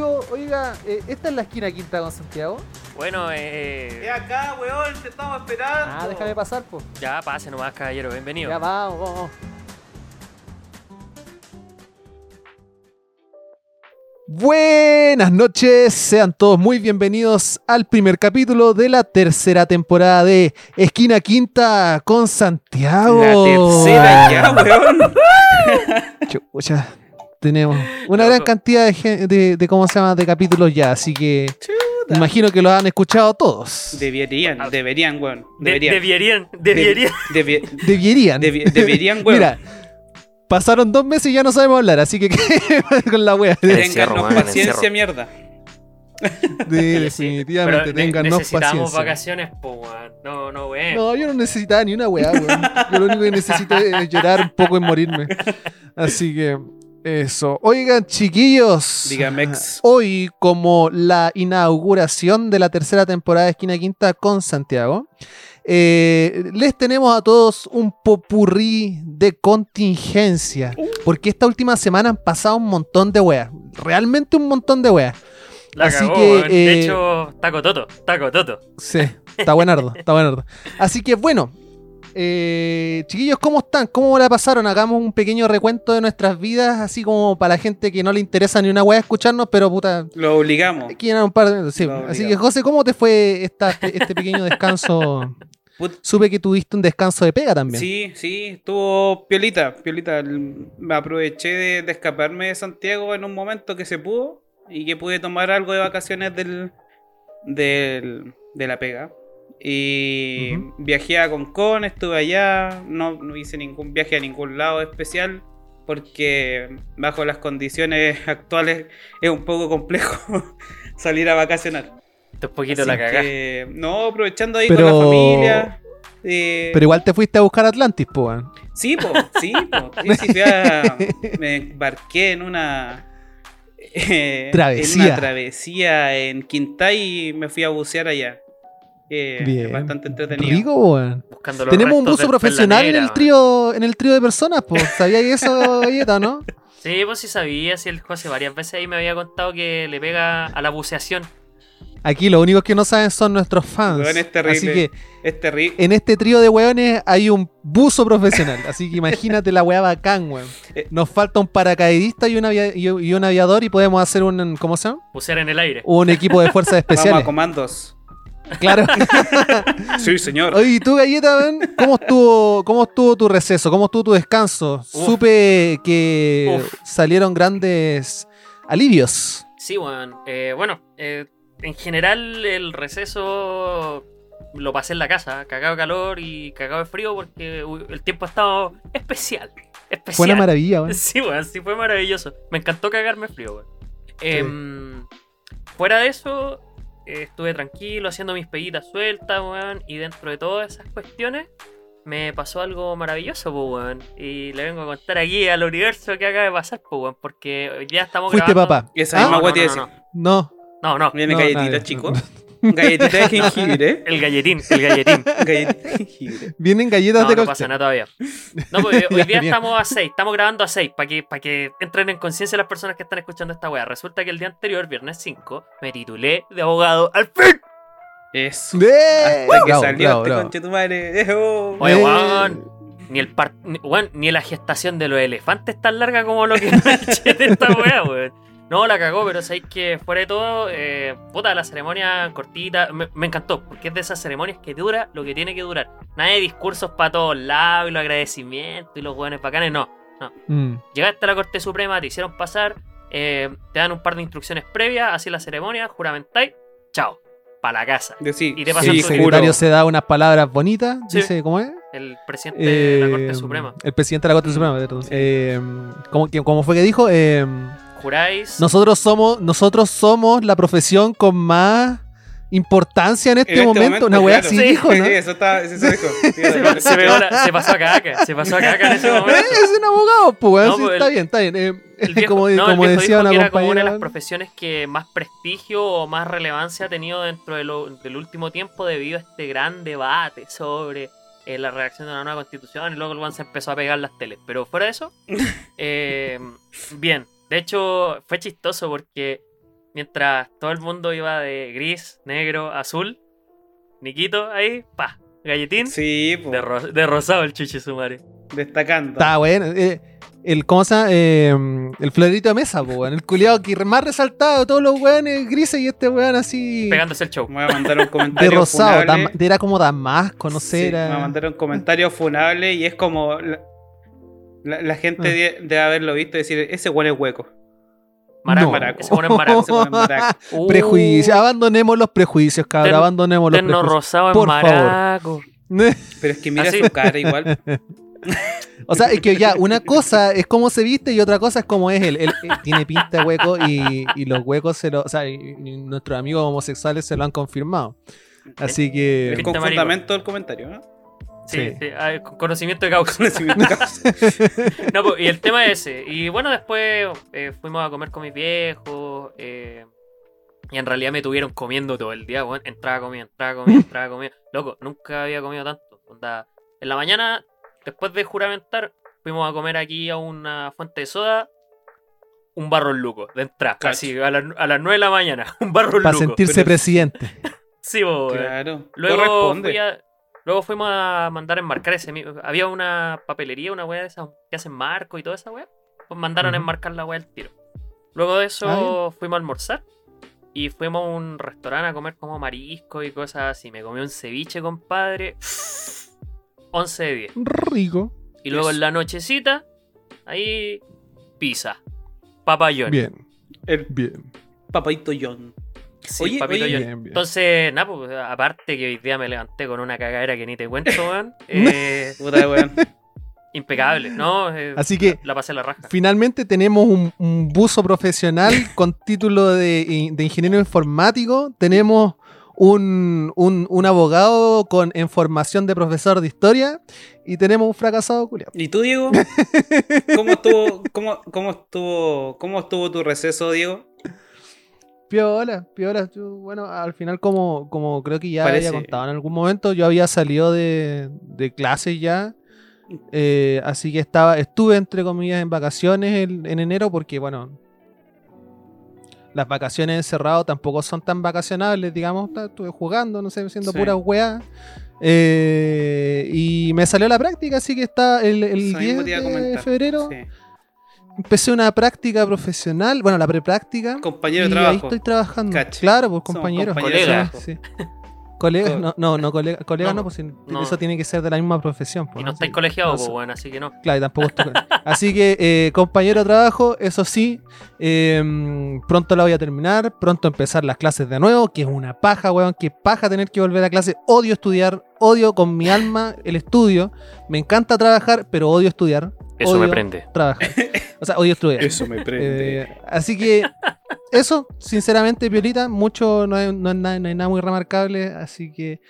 Oiga, eh, ¿esta es la esquina quinta con Santiago? Bueno, Es eh, acá, weón, te estamos esperando. Ah, déjame pasar, pues. ya pase nomás, caballero, bienvenido. Ya vamos, vamos. Buenas noches, sean todos muy bienvenidos al primer capítulo de la tercera temporada de Esquina Quinta con Santiago. La tercera ya, weón. Chucha, tenemos una gran cantidad de, de, de, ¿cómo se llama? de capítulos ya, así que imagino que los han escuchado todos. Deberían, deberían, weón. De- Deberían. Deberían, deberían. Debe- Deberían. debi- deberían, weón. Mira, pasaron dos meses y ya no sabemos hablar, así que con la wea. Téngannos paciencia, mierda. Sí, definitivamente, ne- tengan necesitamos paciencia. vacaciones, po, weón. No, no, weón. No, yo no necesitaba ni una weá, weón. Yo lo único que necesito es llorar un poco y morirme. Así que, eso. Oigan, chiquillos. Dígame, ex. Hoy, como la inauguración de la tercera temporada de Esquina Quinta con Santiago, eh, les tenemos a todos un popurrí de contingencia. Porque esta última semana han pasado un montón de weas. Realmente un montón de weas. La así cagó, que, weón. De eh, hecho, taco toto, taco toto. Sí, está buenardo, está buenardo. Así que bueno, eh, chiquillos, ¿cómo están? ¿Cómo la pasaron? Hagamos un pequeño recuento de nuestras vidas, así como para la gente que no le interesa ni una weá escucharnos, pero puta, Lo obligamos. quieren un par de minutos. Sí. Así que José, ¿cómo te fue esta, este, pequeño descanso? Put- Supe que tuviste un descanso de pega también. Sí, sí, estuvo piolita, piolita. Me aproveché de, de escaparme de Santiago en un momento que se pudo y que pude tomar algo de vacaciones del, del- de la pega. Y viajé a Concón, estuve allá, no, no hice ningún viaje a ningún lado especial porque bajo las condiciones actuales es un poco complejo salir a vacacionar. Esto es poquito Así la cagá. que, no, aprovechando ahí Pero- con la familia. eh, Pero igual te fuiste a buscar Atlantis, po. Sí, po, sí, po. Sí, sí, fui a- me embarqué en una eh, Travesía. En una travesía en Quintay y me fui a bucear allá. Eh, Bien. Bastante entretenido. Rico, weón. Tenemos un buzo profesional en el trío, en el trío de personas, pues. ¿Sabíais eso, galleta, no? Sí, pues sí sabía, sí, el José varias veces ahí me había contado que le pega a la buceación. Aquí los únicos que no saben son nuestros fans. Es terrible. Así que Es terrible. en este trío de weones hay un buzo profesional. Así que imagínate la weá bacán, weón. Eh. Nos falta un paracaidista y un, avia- y y un aviador y podemos hacer un, ¿cómo se llama? Bucear en el aire. Un equipo de fuerzas Vamos a especiales. comandos. Claro. Sí, señor. Oye, ¿y tú, Galleta, weón? ¿Cómo estuvo, ¿Cómo estuvo tu receso? ¿Cómo estuvo tu descanso? Supe que Uf. salieron grandes alivios. Sí, weón. Eh, bueno, eh, en general el receso lo pasé en la casa, cagado de calor y cagado de frío porque uy, el tiempo ha estado especial. Especial. Fue una maravilla, weón. Sí, weón, sí fue maravilloso. Me encantó cagarme frío, weón. Em, fuera de eso, estuve tranquilo haciendo mis peguitas sueltas, weón. Y dentro de todas esas cuestiones, me pasó algo maravilloso, weón. Y le vengo a contar aquí al universo que acaba de pasar, weón. Porque día estamos Fuiste grabando... papá. Esa ¿Ah? misma No, no, no. No. No, no. Viene No, chico. Galletita de jengibre. El galletín, el galletín. Galletita de jengibre. Vienen galletas No, de no cóctel. pasa nada todavía. No, porque hoy día estamos a 6, estamos grabando a 6, para que, para que entren en conciencia las personas que están escuchando esta weá. Resulta que el día anterior, viernes 5, me titulé de abogado al fin. Eso. ¡Eh! Hasta que Bravo, salió bravo, este bravo. conche tu madre. Oh. Oye, weón, ni el par- ni, weón, ni la gestación de los elefantes tan larga como lo que me eché de esta weá, weón. No, la cagó, pero sabéis que fuera de todo, eh, puta, la ceremonia cortita, me, me encantó, porque es de esas ceremonias que dura lo que tiene que durar. Nada de discursos para todos lados y los agradecimientos y los weones bacanes, no. Mm. Llegaste a la Corte Suprema, te hicieron pasar, eh, te dan un par de instrucciones previas, así la ceremonia, juramentáis, chao, para la casa. De sí, Y te Sí, pasan el tu- secretario se da unas palabras bonitas. Sí. Dice, ¿cómo es? El presidente de la Corte Eh, Suprema. El presidente de la Corte Suprema, perdón. Sí. Eh, ¿cómo, cómo fue que dijo? Eh, Juráis. nosotros somos nosotros somos la profesión con más importancia en este, En este momento. Una weá claro. así Sí. dijo, ¿no? Sí, eso está, eso dijo. se, pa- se pegó la- se pasó a caca, se pasó a caca en ese momento. es un abogado, pues, weón, No, sí, pues, está bien, está bien. Eh, El viejo, como no, como decía una era como una de las profesiones que más prestigio o más relevancia ha tenido dentro de lo- del último tiempo debido a este gran debate sobre eh, la redacción de una nueva constitución y luego el se empezó a pegar las teles. Pero fuera de eso, eh, bien. De hecho, fue chistoso porque mientras todo el mundo iba de gris, negro, azul, Niquito ahí, pa, galletín, Sí, po, de, ro- de rosado el chichi sumare. destacando. Está bueno. eh, el, ¿Cómo se llama? Eh, el florito de mesa, po. El culiado que más resaltado de todos los weones grises y este weón así. Pegándose el show. Me voy a mandar un De comentario rosado. funable. dam- era como damasco, no sé. Sí, era... me mandaron un comentario funable y es como. La, gente Ah. de- debe haberlo visto y decir: ese weón es hueco. Maraco. No. Maraco. Ese bueno es maraco. Es maraco. Uh, Prejuicios. Abandonemos los prejuicios, cabrón. Abandonemos los prejuicios. rosado en Por favor. maraco. Pero es que mira Así. su cara igual. O sea, es que ya, una cosa es cómo se viste y otra cosa es cómo es él. Él, él tiene pinta de hueco y, y los huecos se lo. O sea, y- y nuestros amigos homosexuales se lo han confirmado. Así Es que. con Pinta marico. fundamento el comentario, ¿no? Sí, Sí. sí, ah, con conocimiento de causa. Conocimiento de causa. No, pues, y el tema es ese. Y bueno, después eh, fuimos a comer con mis viejos. eh, y en realidad me tuvieron comiendo todo el día. Bueno, entraba, comía, entraba, comía, entraba, comía. Loco, nunca había comido tanto. Onda, en la mañana, después de juramentar, fuimos a comer aquí a una fuente de soda. Un barro luco, de entrada. Cacho. Así, a, las- a las 9 de la mañana. Un barro Para luco. sentirse pero- presidente. Sí, bo. Claro. Luego, fui a- luego fuimos a mandar a enmarcar ese. mi- Había una papelería, una weá de esas que hacen marco y toda esa weá. Pues mandaron a enmarcar la weá al tiro. Luego de eso Ah, fuimos a almorzar. Y fuimos a un restaurante a comer como marisco y cosas así. Me comí un ceviche, compadre. 11 de 10. Rico. Y luego Eso. en la nochecita, ahí pizza. Papayón. Bien, El bien. papaito John. Sí, Oye, papito oye, John. Bien, bien. Entonces, nada, pues, aparte que hoy día me levanté con una cagadera que ni te cuento, weón. eh, Puta weón. impecable, ¿no? Eh, Así que- La pasé la raja. Finalmente tenemos un, un buzo profesional con título de, de ingeniero informático. Tenemos un, un- un abogado con en formación de profesor de historia. Y tenemos un fracasado culiao. ¿Y tú, Diego? ¿Cómo estuvo, cómo, cómo estuvo, cómo estuvo tu receso, Diego? Piola, piola. Yo, bueno, al final, como, como creo que ya Parece- había contado en algún momento, yo había salido de, de clases ya. eh, así que estaba, estuve entre comillas en vacaciones en, en enero porque, bueno, las vacaciones encerrado tampoco son tan vacacionables, digamos. Estuve jugando, no sé, haciendo Sí. pura weá. Eh, y me salió la práctica, así que está el, el Eso 10 mismo te iba a de comentar. febrero. Sí. Empecé una práctica profesional, bueno, la prepráctica. Compañero y de ahí trabajo. estoy trabajando. Claro, pues compañeros. Sí. Colegas, Co- no, no, no colega, colegas No, no, pues no. eso tiene que ser de la misma profesión. pues, Y no ¿no? estáis Sí. colegiados, No, pues, bueno, así que no. Claro, y tampoco estoy- Así que, eh, compañero de trabajo, eso sí, eh, pronto la voy a terminar, pronto empezar las clases de nuevo, que es una paja, weón, que paja tener que volver a clase. Odio estudiar, odio con mi alma el estudio. Me encanta trabajar, pero odio estudiar. Eso odio me prende. Trabajar. O sea, odio estudiar. Eso me Eh, así que eso, sinceramente, Piolita, mucho no, es- no es nada, no hay nada muy remarcable. Así que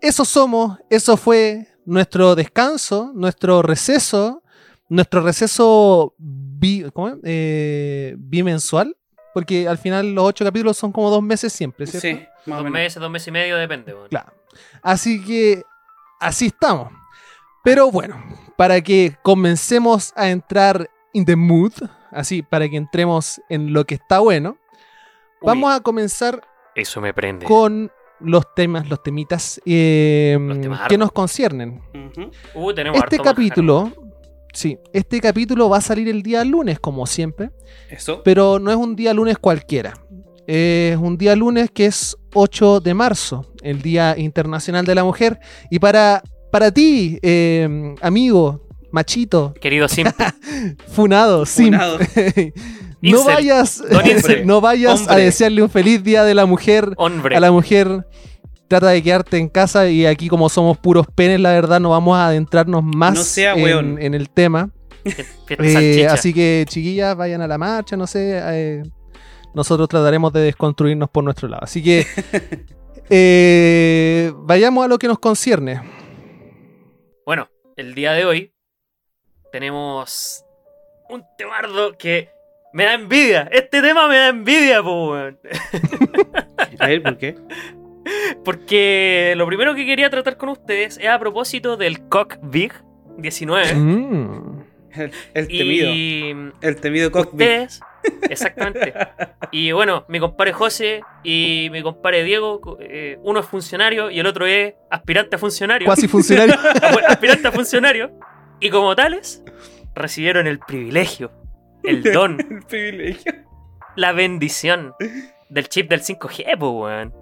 eso somos, eso fue nuestro descanso, nuestro receso, nuestro receso bi- ¿cómo es? Eh, bimensual. Porque al final los ocho capítulos son como dos meses siempre, ¿cierto? Sí, más o Dos menos. meses, dos meses y medio, depende. Claro. Así que así estamos. Pero bueno, para que comencemos a entrar in the mood, así, para que entremos en lo que está bueno, Uy, vamos a comenzar Eso me prende. con los temas, los temitas eh, Los temas que nos conciernen. Uh, tenemos Este manjar. capítulo, sí, este capítulo va a salir el día lunes, como siempre, Eso. pero no es un día lunes cualquiera. Es un día lunes que es 8 de marzo, el Día Internacional de la Mujer. Y para, para ti, eh, amigo, machito, Querido Sim, funado, simp, Funado. no vayas, no vayas a desearle un feliz Día de la Mujer hombre. a la mujer. Trata de quedarte en casa y aquí como somos puros penes, la verdad, no vamos a adentrarnos más No sea en, el tema. Eh, así que, chiquillas, vayan a la marcha, no sé. eh, nosotros trataremos de desconstruirnos por nuestro lado. Así que, eh, vayamos a lo que nos concierne. Bueno, el día de hoy tenemos un temardo que me da envidia. Este tema me da envidia, po, weón. A ver, ¿por qué? Porque lo primero que quería tratar con ustedes es a propósito del Cock Big 19. Mm. El, el temido. Y El temido cockpit. ustedes, Exactamente. Y bueno, mi compadre José y mi compadre Diego, eh, uno es funcionario y el otro es aspirante a funcionario. Cuasi funcionario. Aspirante a funcionario. Y como tales, recibieron el privilegio, el don, El privilegio. la bendición del chip del 5G, pues, weón.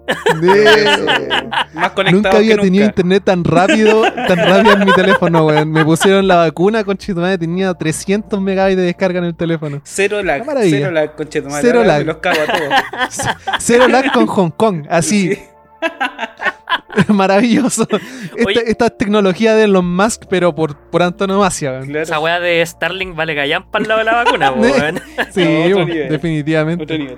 Más conectado Nunca había que tenido nunca. internet tan rápido, tan rápido en mi teléfono, weón. Me pusieron la vacuna, con madre, tenía 300 megabytes de descarga en el teléfono. Cero lag. Cero lag, conchetumadre. Cero lag. los cago a todos. Cero lag con Hong Kong, así, Sí. maravilloso. Esta, Oye. esta es tecnología de Elon Musk, pero por, por antonomasia, weón. Claro. Esa weá de Starlink vale callampa al lado de la vacuna, weón. Sí, No, otro nivel. definitivamente. Otro nivel.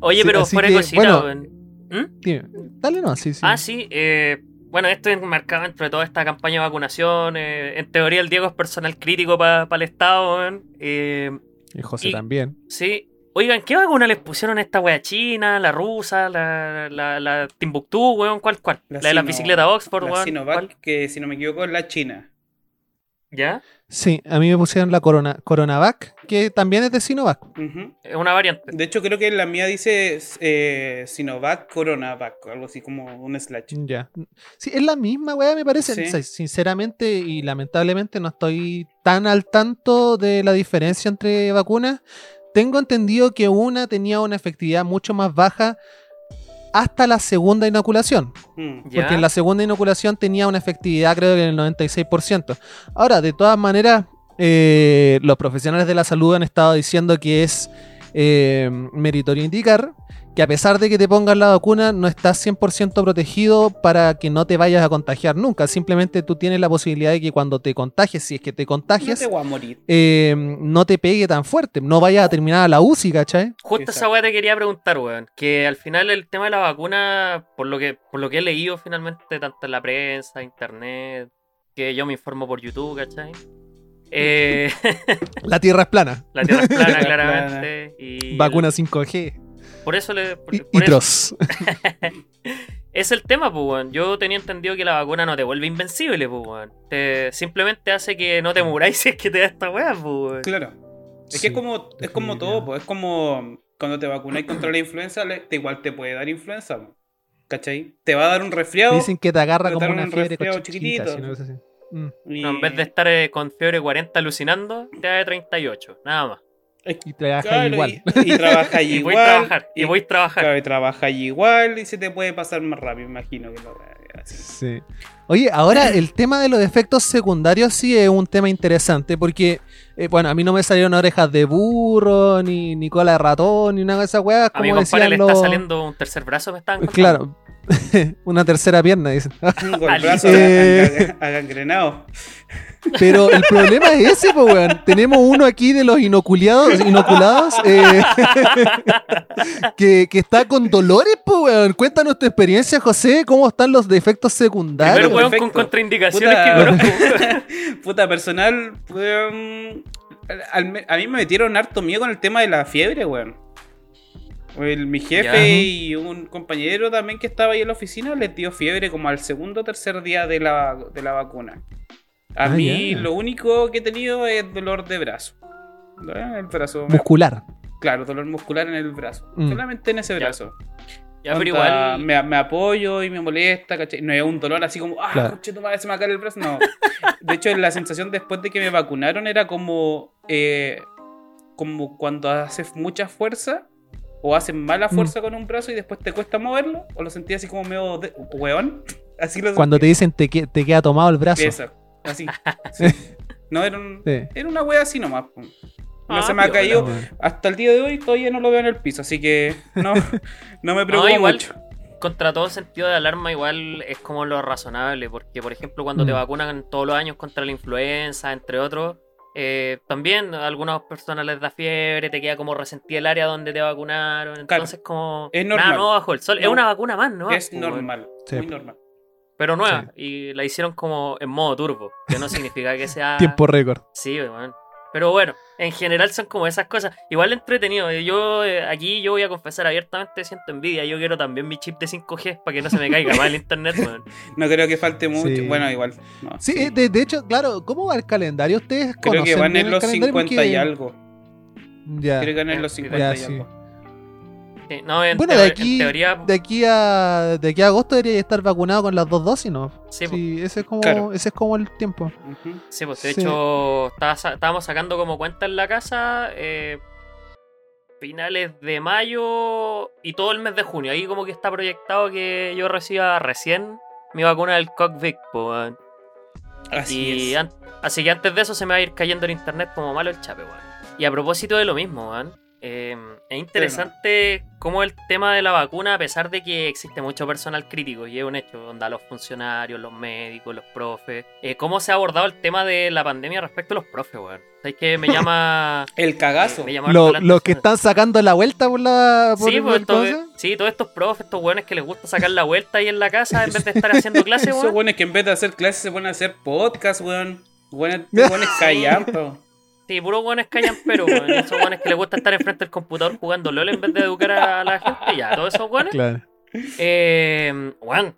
Oye, Sí, pero fuera que, de cosita, bueno. ¿Mm? Dime, dale no, sí, sí. Ah, sí. eh, bueno, esto es enmarcado dentro de toda esta campaña de vacunación. eh, en teoría, el Diego es personal crítico para el Estado, weón. Eh, Y José y- también. sí. Oigan, ¿qué vacuna les pusieron a esta wea china, la rusa, la, la, la Timbuktu, weón? ¿Cuál, cuál? La, de la bicicleta Oxford, La weón. Sinovac, ¿Cuál? que si no me equivoco es la China. ¿Ya? Sí, a mí me pusieron la corona, Coronavac, que también es de Sinovac. Es una variante. De hecho, creo que la mía dice eh, Sinovac, Coronavac, algo así como un slash. Ya. Sí, es la misma, weá, me parece. Sí. O sea, sinceramente y lamentablemente no estoy tan al tanto de la diferencia entre vacunas. Tengo entendido que una tenía una efectividad mucho más baja hasta la segunda inoculación. Mm. ¿Ya? Porque en la segunda inoculación tenía una efectividad creo que en el 96%. Ahora, de todas maneras, eh, los profesionales de la salud han estado diciendo que es eh, meritorio indicar que a pesar de que te pongan la vacuna, no estás 100% protegido para que no te vayas a contagiar nunca. Simplemente tú tienes la posibilidad de que cuando te contagies, si es que te No contagies, te voy a morir. eh, no te pegue tan fuerte. No vayas a terminar a la UCI, ¿cachai? Justo esa weá te quería preguntar, weón. Que al final el tema de la vacuna, por lo que, por lo que he leído finalmente, tanto en la prensa, internet, que yo me informo por YouTube, ¿cachai? Eh, La tierra es plana. la tierra es plana, Plana. claramente. Y Vacuna 5G. Por eso le. por- Y, por y eso- Tros. Es el tema, pues, weón. Yo tenía entendido que la vacuna no te vuelve invencible, pues, weón. Te, simplemente hace que no te muráis si es que te da esta weá, pues, weón. Claro. Es Sí, que es como, es como todo, pues, es como cuando te vacunáis contra la influenza, te, igual te puede dar influenza, po. ¿cachai? Te va a dar un resfriado. Dicen que te agarra te como una un fiebre resfriado chiquitita. chiquitito. si no es así. Mm. y, No, en vez de estar eh, con fiebre 40 alucinando, te da de 38, nada más. Y trabaja Claro, igual. Y, y trabaja Y igual. voy a trabajar, y voy a trabajar. Claro, y trabaja igual y se te puede pasar más rápido, imagino que lo así. Sí. Oye, ahora el tema de los efectos secundarios sí es un tema interesante porque, eh, bueno, a mí no me salieron orejas de burro, ni, ni cola de ratón, ni nada de esas weas, A mi como compadre decían le los... está saliendo un tercer brazo, me estaban contando. Claro, una tercera pierna, dicen. Con el brazo Eh. agang- agangrenado. Pero el problema es ese, pues, weón. Tenemos uno aquí de los inoculiados, inoculados eh, que, que está con dolores, pues, weón. Cuéntanos tu experiencia, José. ¿Cómo están los defectos secundarios? weón con contraindicaciones Puta. que conozco. Puta, personal, weón, a mí me metieron harto miedo con el tema de la fiebre, weón. El- mi jefe Ya. y un compañero también que estaba ahí en la oficina les dio fiebre como al segundo o tercer día de la, de la vacuna. A Ah, mí ya. lo único que he tenido es dolor de brazo. El brazo. me- Muscular. claro, dolor muscular en el brazo. Mm. Solamente en ese Ya. brazo. Ya, pero Onda, igual. me, me apoyo y me molesta, ¿cachai? No es un dolor así como, ah, Claro. conche tu madre, se me acaba el brazo. No. De hecho, la sensación después de que me vacunaron era como, eh, como cuando haces mucha fuerza o haces mala Mm. fuerza con un brazo y después te cuesta moverlo, o lo sentí así como medio de, weón. Así lo Cuando te dicen te, que- te queda tomado el brazo. Eso, así. sí. No, era, un, Sí. era una wea así nomás. No Ah, se me ha caído. Hasta el día de hoy todavía no lo veo en el piso, así que no, no me preocupa igual. mucho. Contra todo sentido de alarma, igual es como lo razonable. Porque, por ejemplo, cuando te Mm. vacunan todos los años contra la influenza, entre otros, eh, también a algunas personas les da fiebre, te queda como resentida el área donde te vacunaron. Entonces, como. es Nada normal. nuevo bajo el sol. Es No. una vacuna más, ¿no? es Pues, normal, Sí. muy normal. Pero nueva. Y la hicieron como en modo turbo. Que no significa que sea. Tiempo récord. Sí, weón. Pero bueno, en general son como esas cosas. Igual entretenido. Yo eh, aquí yo voy a confesar abiertamente, siento envidia. Yo quiero también mi chip de 5G para que no se me caiga más el internet, weón. No creo que falte mucho. Sí. Bueno, igual. no, Sí, eh, de, de hecho, claro, ¿cómo va el calendario? ¿Ustedes Creo que van en los calendario? 50 y algo. Ya. Creo que en los Ya, 50 y sí. algo. Sí, no, en, Bueno, de en aquí, teoría. de aquí a de aquí a agosto debería estar vacunado con las dos dosis, ¿no? Sí, Sí, ese es como Claro. ese es como el tiempo. Sí, pues de Sí. hecho estábamos sacando como cuenta en la casa eh, finales de mayo y todo el mes de junio. Ahí como que está proyectado que yo reciba recién mi vacuna del po, weón. Así y es. an- así que antes de eso se me va a ir cayendo el internet como malo el chape, weón. Y a propósito de lo mismo, weón. Eh, es interesante cómo el tema de la vacuna, a pesar de que existe mucho personal crítico, y es un hecho, onda los funcionarios, los médicos, los profes, eh, cómo se ha abordado el tema de la pandemia respecto a los profes, weón. ¿Sabes que me llama... El cagazo. Lo- Los que están sacando la vuelta por la por Sí, el- pues, sí, todos estos profes, estos weones que les gusta sacar la vuelta ahí en la casa en vez de estar haciendo clases, Esos weón. buenos que en vez de hacer clases se ponen a hacer podcast, weón. Buenos buenos callampa. Sí, puros buenos callan, pero Esos buenos que les gusta estar enfrente del computador jugando LOL en vez de educar a la gente. Ya, todos esos buenos. Claro. Eh, weón,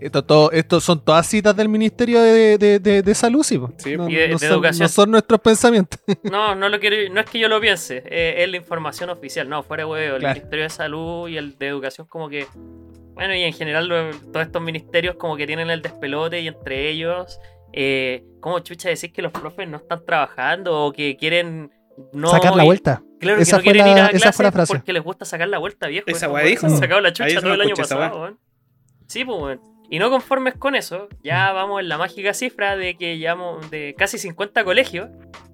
Esto, todo, esto son todas citas del Ministerio de, de- de- de Salud, sí. Sí, no, y de- no de son, educación. no son nuestros pensamientos. no, no lo quiero, no es que yo lo piense, eh, es la información oficial, no, fuera huevo, el. Ministerio de Salud y el de Educación como que, bueno, y en general lo- todos estos ministerios como que tienen el despelote y entre ellos, eh, ¿cómo chucha decir que los profes no están trabajando o que quieren no Sacar la vuelta. Claro Esa que no fue quieren la- ir a fue la frase. porque les gusta sacar la vuelta, viejo. Esa weá dijo. se han sacado la Ahí chucha eso todo no el año escuché esa pasado, weón. Sí, pues, weón. Y no conformes con eso, ya vamos en la mágica cifra de que llevamos de casi 50 colegios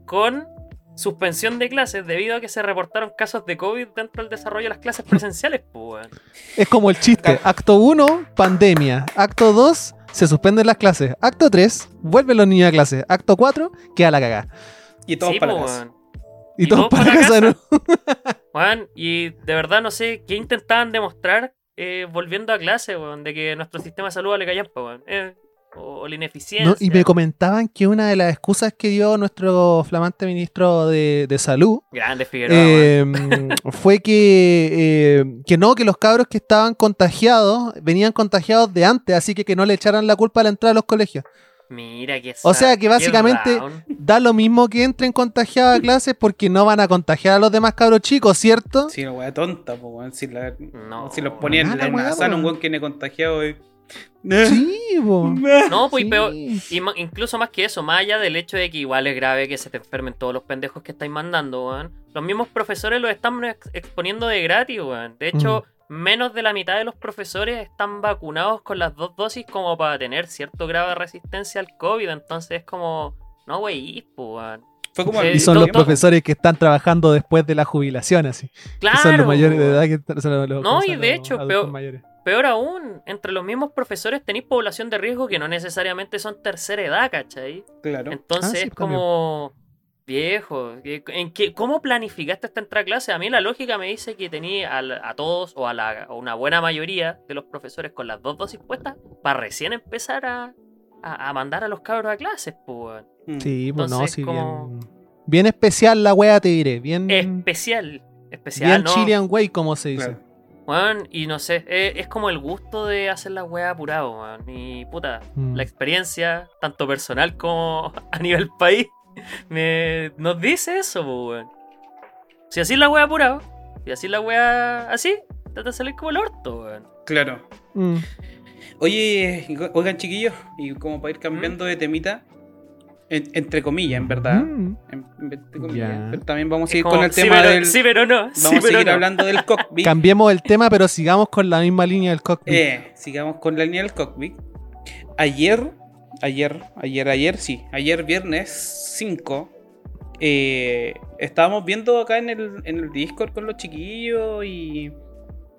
con suspensión de clases debido a que se reportaron casos de COVID dentro del desarrollo de las clases presenciales, pues. Es como el chiste. Acto 1, pandemia. Acto 2, se suspenden las clases. Acto 3, vuelven los niños a clase. Acto 4, queda la cagada. Y todos Sí, para pues, casa. Y, Y todos todos para para casa, casa. ¿no? Weón, y de verdad no sé qué intentaban demostrar eh, volviendo a clase, weón, de que nuestro sistema de salud le callan, weón. Eh, o, o la ineficiencia. No, y me comentaban que una de las excusas que dio nuestro flamante ministro de, de salud Grande Figueroa, eh, fue que, eh, que no, que los cabros que estaban contagiados venían contagiados de antes, así que que no le echaran la culpa a la entrada a los colegios. Mira que O sea que básicamente-. Da lo mismo que entren contagiados a clases porque no van a contagiar a los demás cabros chicos, ¿cierto? Sí, la weá tonta, weón. Si, la- No. si los ponían en una weá, sala, un weón. weón que viene contagiado y. Sí, po. No, pues y Sí. peor, y ma- incluso más que eso, más allá del hecho de que igual es grave que se te enfermen todos los pendejos que estáis mandando, weón. Los mismos profesores los están ex- exponiendo de gratis, weón. De hecho, menos de la mitad de los profesores están vacunados con las dos dosis como para tener cierto grado de resistencia al COVID. Entonces es como, no, wey, pues, weón. Fue como Sí, al Y son todo- los profesores que están trabajando después de la jubilación, así. Que Claro. son los mayores de edad que son los- No, ¿cómo se y de Los hecho, peor- mayores. Peor aún, entre los mismos profesores tenéis población de riesgo que no necesariamente son tercera edad, ¿cachai? Claro. Entonces Ah, sí, es como viejo. ¿qué- ¿En qué, ¿Cómo planificaste esta entrada a clase? A mí la lógica me dice que tenía a, todos o a, la, a una buena mayoría de los profesores con las dos dosis puestas para recién empezar a, a- a mandar a los cabros a clases, pues. Mm. Sí, pues no, sí, como- bien, bien especial la wea, te diré. Bien, Especial. Especial, bien ¿no? Chilean way, como se dice. Claro. Y no sé, eh, es, como el gusto de hacer la wea apurado, weón. Y puta, Mm. la experiencia, tanto personal como a nivel país, me, nos dice eso, weón. Si así la wea apurado, si así la wea así, trata de salir como el orto, weón. Claro. Mm. Oye, oigan, chiquillos, y como para ir cambiando de temita, en- entre comillas, en verdad. Mm. en- entre comillas, pero también vamos a seguir con el sí, tema pero, del. Sí, pero no. sí, vamos a pero seguir no. hablando del cockpit. Cambiemos el tema, pero sigamos con la misma línea del cockpit. Eh, sigamos con la línea del cockpit. Ayer, ayer, ayer, ayer, sí, ayer viernes 5, eh, estábamos viendo acá en el, en el Discord con los chiquillos y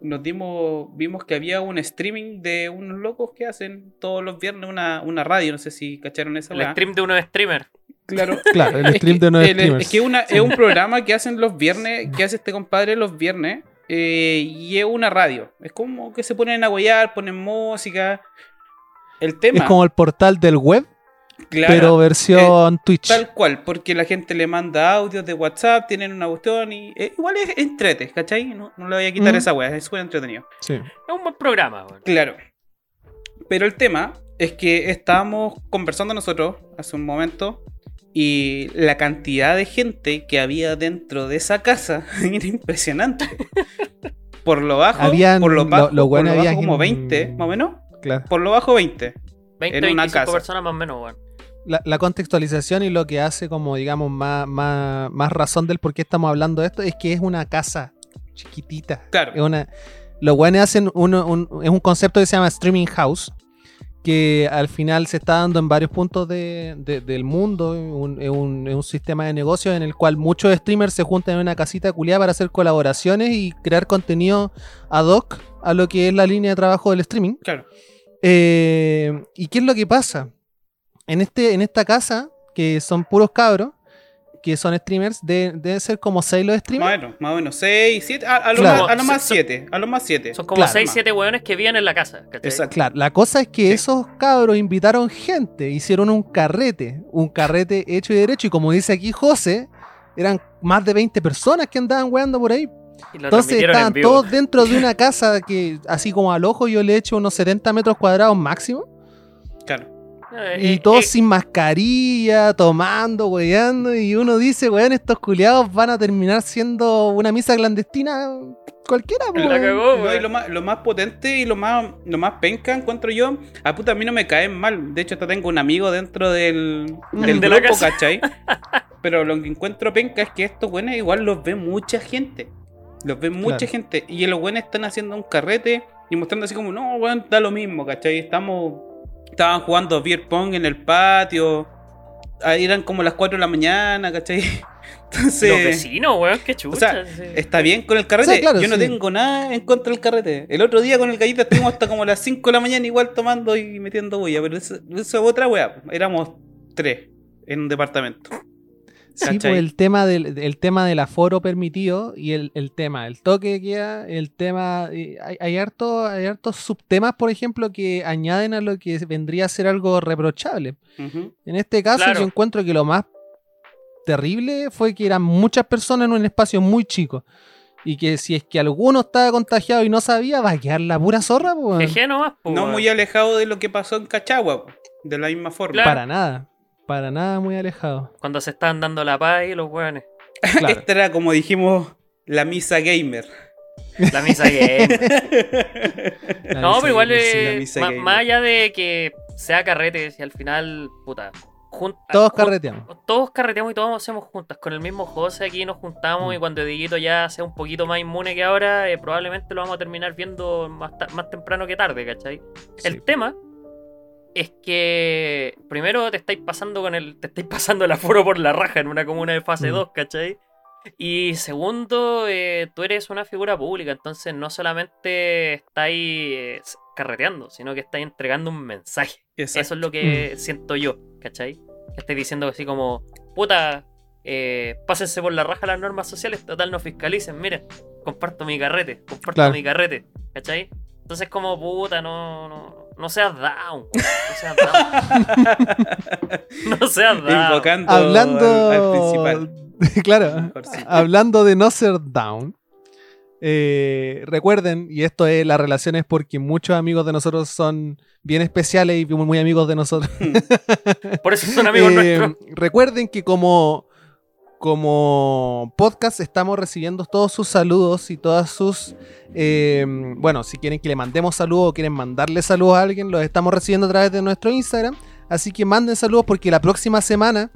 nos dimos, vimos que había un streaming de unos locos que hacen todos los viernes una, una radio, no sé si cacharon esa El weá. stream de unos streamers. Claro. Claro, el stream de unos el- streamers. Es que una, es un programa que hacen los viernes, que hace este compadre los viernes, eh, y es una radio. Es como que se ponen a huellar, ponen música. El tema, Es como el portal del web, claro, pero versión Twitch. tal cual, porque la gente le manda audios de WhatsApp, tienen una cuestión y eh, igual es entrete, ¿cachai? No, no le voy a quitar Mm. esa wea, es súper entretenido. Sí. Es un buen programa, weón. Claro. Pero el tema es que estábamos conversando nosotros hace un momento Y la cantidad de gente que había dentro de esa casa era impresionante. Por lo bajo, Habían- por lo bajo, lo por bueno lo bajo como 20, más o menos. Claro. Por lo bajo 20. 20, Era una 25 casa. personas más o menos, weón. La, la contextualización y lo que hace como, digamos, más, más, más razón del por qué estamos hablando de esto es que es una casa chiquitita. Claro. Es una, los buenos hacen uno- un, es un concepto que se llama streaming house, que al final se está dando en varios puntos de- de- del mundo. un- Es un, es un sistema de negocio en el cual muchos streamers se juntan en una casita culiada para hacer colaboraciones y crear contenido ad hoc a lo que es la línea de trabajo del streaming. Claro. Eh, ¿Y qué es lo que pasa? En, este, en esta casa, que son puros cabros, que son streamers, de- deben ser como 6 los Más o streamers. menos, más o menos. 6, 7, a, a lo Claro. más, a lo más Son- 7. A lo más 7. Son como Claro. 6, 7 weones que viven en la casa. ¿cachai? Exacto. Claro, la cosa es que Sí. esos cabros invitaron gente, hicieron un carrete, un carrete hecho y derecho, y como dice aquí José, eran más de 20 personas que andaban weando por ahí. Entonces en estaban todos dentro de una casa que, así como al ojo, yo le echo unos 70 metros cuadrados máximo. Claro. Y eh, todos eh, sin mascarilla, tomando, weyando, y uno dice, weón, estos culiados van a terminar siendo una misa clandestina cualquiera, La weón. cagó, No, y lo más, lo más potente y lo más, lo más penca encuentro yo, a puta a mí no me caen mal. De hecho, hasta tengo un amigo dentro del, del De la grupo, casa. ¿cachai? Pero lo que encuentro penca es que estos buenos igual los ve mucha gente. Los ve mucha Claro. gente. Y los buenos están haciendo un carrete y mostrando así como, no, weón, da lo mismo, ¿cachai? Estamos. Estaban jugando beer pong en el patio. Ahí eran como las 4 de la mañana, ¿cachai? Entonces. Los vecinos, weón, qué chucha. O sea, sí. Está bien con el carrete. O sea, claro, Yo no sí. tengo nada en contra del carrete. El otro día con el gallito estuvimos hasta como las 5 de la mañana igual tomando y metiendo bulla. Pero eso es otra weá. Éramos tres en un departamento. Sí, pues el tema del el tema del aforo permitido y el, el tema del toque que queda, el tema. eh, hay, hay, harto- hay hartos subtemas, por ejemplo, que añaden a lo que vendría a ser algo reprochable. En este caso, Claro. yo encuentro que lo más terrible fue que eran muchas personas en un espacio muy chico. Y que si es que alguno estaba contagiado y no sabía, va a quedar la pura zorra, pues, nomás, No weón. muy alejado de lo que pasó en Cachagua. De la misma forma. Claro. Para nada. Para nada muy alejado. Cuando se estaban dando la paz y los weones. Claro. Esta era como dijimos la misa gamer. La misa game. La no, misa pero igual, gamer, sí. eh, la misa ma- gamer. más allá de que sea carrete, si al final, puta. Todos jun- carreteamos. Todos carreteamos y todos hacemos juntas. Con el mismo José aquí nos juntamos Mm. y cuando Diguito ya sea un poquito más inmune que ahora, eh, probablemente lo vamos a terminar viendo más, ta- más temprano que tarde, ¿cachai? El tema es que primero te estáis pasando con el. te estáis pasando el aforo por la raja en una comuna de fase Mm. 2, ¿cachai? Y segundo, eh, tú eres una figura pública, entonces no solamente estáis eh, carreteando, sino que estáis entregando un mensaje. Exacto. Eso es lo que siento yo, ¿cachai? Estáis diciendo así como, puta, eh, pásense por la raja las normas sociales, total no fiscalicen, miren, comparto mi carrete, comparto Claro. mi carrete, ¿cachai? Entonces como, puta, no, no, no seas down, no seas down, no seas down. Invocando Hablando. al, al principal. claro. Hablando de no ser down. eh, recuerden, y esto es las relaciones porque muchos amigos de nosotros son bien especiales y muy, muy amigos de nosotros. Por eso son amigos Eh, nuestros. Recuerden que como, como podcast estamos recibiendo todos sus saludos y todas sus... eh, bueno, si quieren que le mandemos saludos o quieren mandarle saludos a alguien, los estamos recibiendo a través de nuestro Instagram. Así que manden saludos porque la próxima semana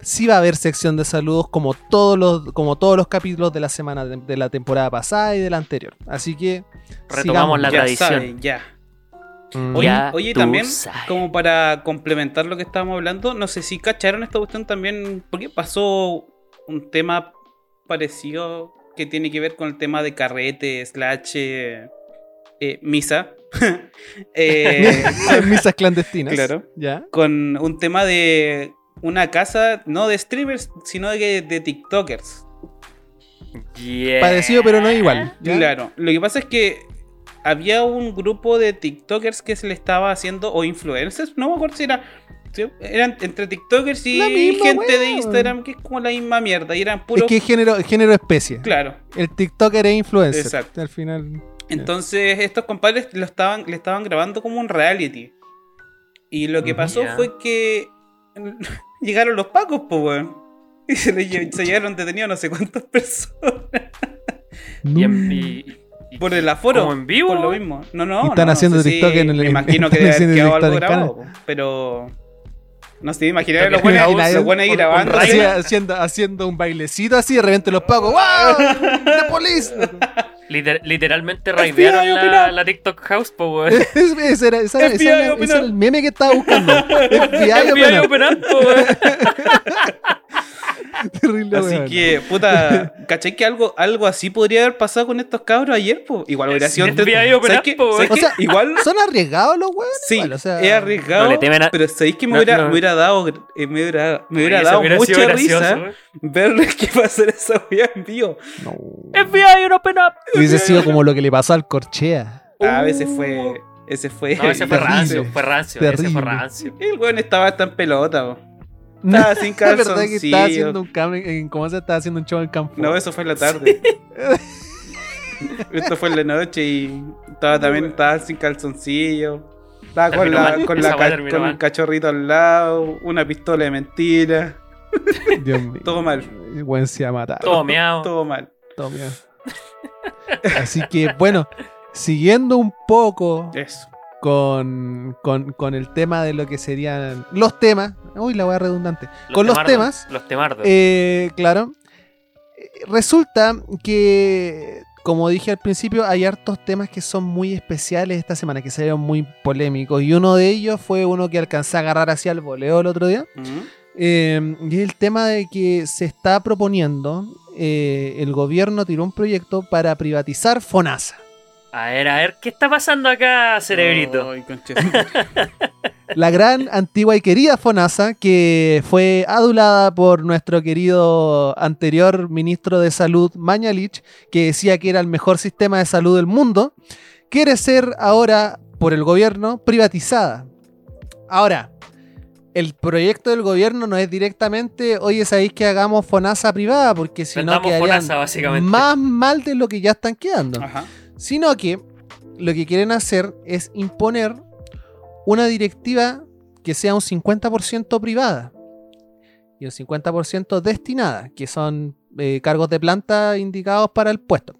sí va a haber sección de saludos como todos los, como todos los capítulos de la semana de, de la temporada pasada y de la anterior. Así que Retomamos la ya tradición. saben, ya. Mm. Oye, oye, también, sabes. como para complementar lo que estábamos hablando, no sé si cacharon esta cuestión también, porque pasó un tema parecido que tiene que ver con el tema de carrete, slash, eh, eh, misa. Eh, misas clandestinas. Claro. ¿Ya? con un tema de una casa, no de streamers, sino de, de TikTokers. Yeah. Parecido pero no igual. ¿ya? Claro, lo que pasa es que había un grupo de TikTokers que se le estaba haciendo, o influencers, no me acuerdo si era. sí, Eran entre TikTokers y misma gente de. Instagram, que es como la misma mierda. Y eran Es puros. que es género, género especie. Claro. El TikToker es influencer. Exacto. Al final. Entonces, estos compadres lo estaban, le estaban grabando como un reality. Y lo que pasó fue que llegaron los pacos, pues, weón. Y se, le se llevaron detenidos no sé cuántas personas. Y, en- y- y- Por el aforo. ¿Como en vivo? Por lo mismo. No, no. Y están no, haciendo no sé TikTok si- en el- Me imagino que están debe haber haciendo quedado TikTok algo grabado, po, pero. No sé, imaginar los que buenos ahí- grabando. así. Haciendo, haciendo un bailecito así, de repente los pagos. ¡Wow! ¡The police! liter- literalmente raidearon la, TikTok House, po, weón. ese, era, esa- ese el meme que estaba buscando. FBI, FBI open up. open up, po, weón. Terrible, Así que, puta, ¿cachai que algo, algo así podría haber pasado con estos cabros ayer? Po? Igual hubiera sido entre- Igual Son arriesgados los weones. Sí, igual, o sea, es arriesgado. No le temen a- Pero sabéis que me No, hubiera, no. me hubiera dado, eh, me hubiera, me hubiera dado hubiera mucha gracioso, risa ver qué va a hacer esa wea en vivo. No. FBI open up. Hubiese sido como lo que le pasó al Corchea. A veces fue, ese fue. No, ese fue rancio, fue rancio, ese fue rancio. El weón estaba tan pelota, po. Estaba sin La verdad que estaba haciendo un cam- en- ¿Cómo se estaba haciendo un show en campo? No, eso fue en la tarde. Esto fue en la noche y estaba también estaba sin calzoncillo. Estaba con, la, mal. con, la ca- con un cachorrito al lado, una pistola de mentira. Dios mío. Todo mal. El weón se ha matado. Todo meado. Todo mal. Todo bien. Así que, bueno, siguiendo un poco Eso. Con, con, con el tema de lo que serían los temas. Uy, la voy redundante. con los temas, Los temardos. eh, claro. Resulta que, como dije al principio, hay hartos temas que son muy especiales esta semana, que salieron muy polémicos. Y uno de ellos fue uno que alcancé a agarrar hacia el voleo el otro día. Ujú. Eh, y es el tema de que se está proponiendo, eh, el gobierno tiró un proyecto para privatizar FONASA. A ver, a ver, ¿qué está pasando acá, cerebrito? Ay. La gran, antigua y querida FONASA, que fue adulada por nuestro querido anterior ministro de Salud, Mañalich, que decía que era el mejor sistema de salud del mundo, quiere ser ahora, por el gobierno, privatizada. Ahora, el proyecto del gobierno no es directamente, oye, sabéis que hagamos FONASA privada, porque si no Vendamos quedarían FONASA, básicamente. más mal de lo que ya están quedando. Ajá. Sino que lo que quieren hacer es imponer una directiva que sea un 50% privada y un 50% destinada, que son eh, cargos de planta indicados para el puesto.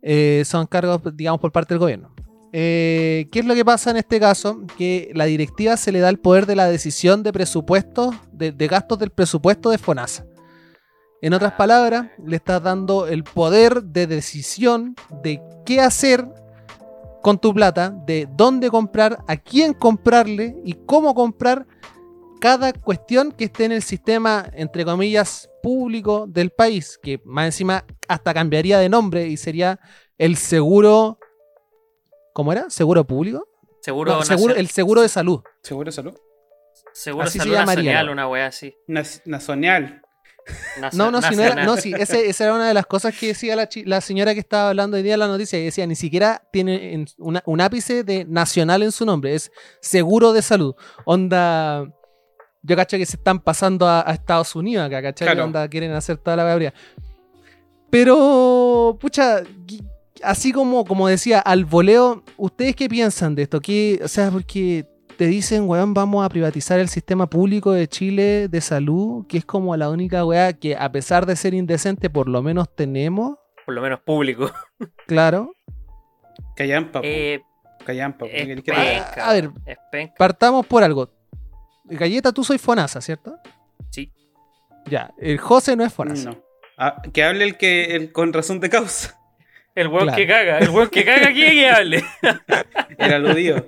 Eh, son cargos, digamos, por parte del gobierno. Eh, ¿Qué es lo que pasa en este caso? Que la directiva se le da el poder de la decisión de presupuestos, de, de gastos del presupuesto de FONASA. En otras palabras, le estás dando el poder de decisión de qué hacer con tu plata, de dónde comprar, a quién comprarle y cómo comprar cada cuestión que esté en el sistema, entre comillas, público del país, que más encima hasta cambiaría de nombre y sería el seguro... ¿Cómo era? ¿Seguro público? Seguro, No, seguro- el seguro de salud. ¿Seguro de salud? seguro así se salud llamaría, nacional, ¿no? una wea así. Nas- Nacional. No, no, si no era, no, sí, ese- esa era una de las cosas que decía la, la señora que estaba hablando hoy día en la noticia, que decía, ni siquiera tiene en- una- un ápice de nacional en su nombre, es seguro de salud. Onda, yo cacho que se están pasando a, a Estados Unidos acá, ¿cachai? Claro. Onda, quieren hacer toda la cabría. Pero, pucha, así como, como decía, al voleo, ¿ustedes qué piensan de esto? ¿Qué, o sea, porque te dicen, weón, vamos a privatizar el sistema público de Chile de salud, que es como la única weá que a pesar de ser indecente, por lo menos tenemos, Por lo menos público. claro. Callampa. Eh, Callampa. es penca. A ver. Es penca. Partamos por algo. Galleta, tú soy Fonasa, ¿cierto? Sí. Ya, el José no es Fonasa. No. Ah, que hable el que el con razón de causa. El weón Claro. que caga. El weón que caga aquí que hable. El aludido.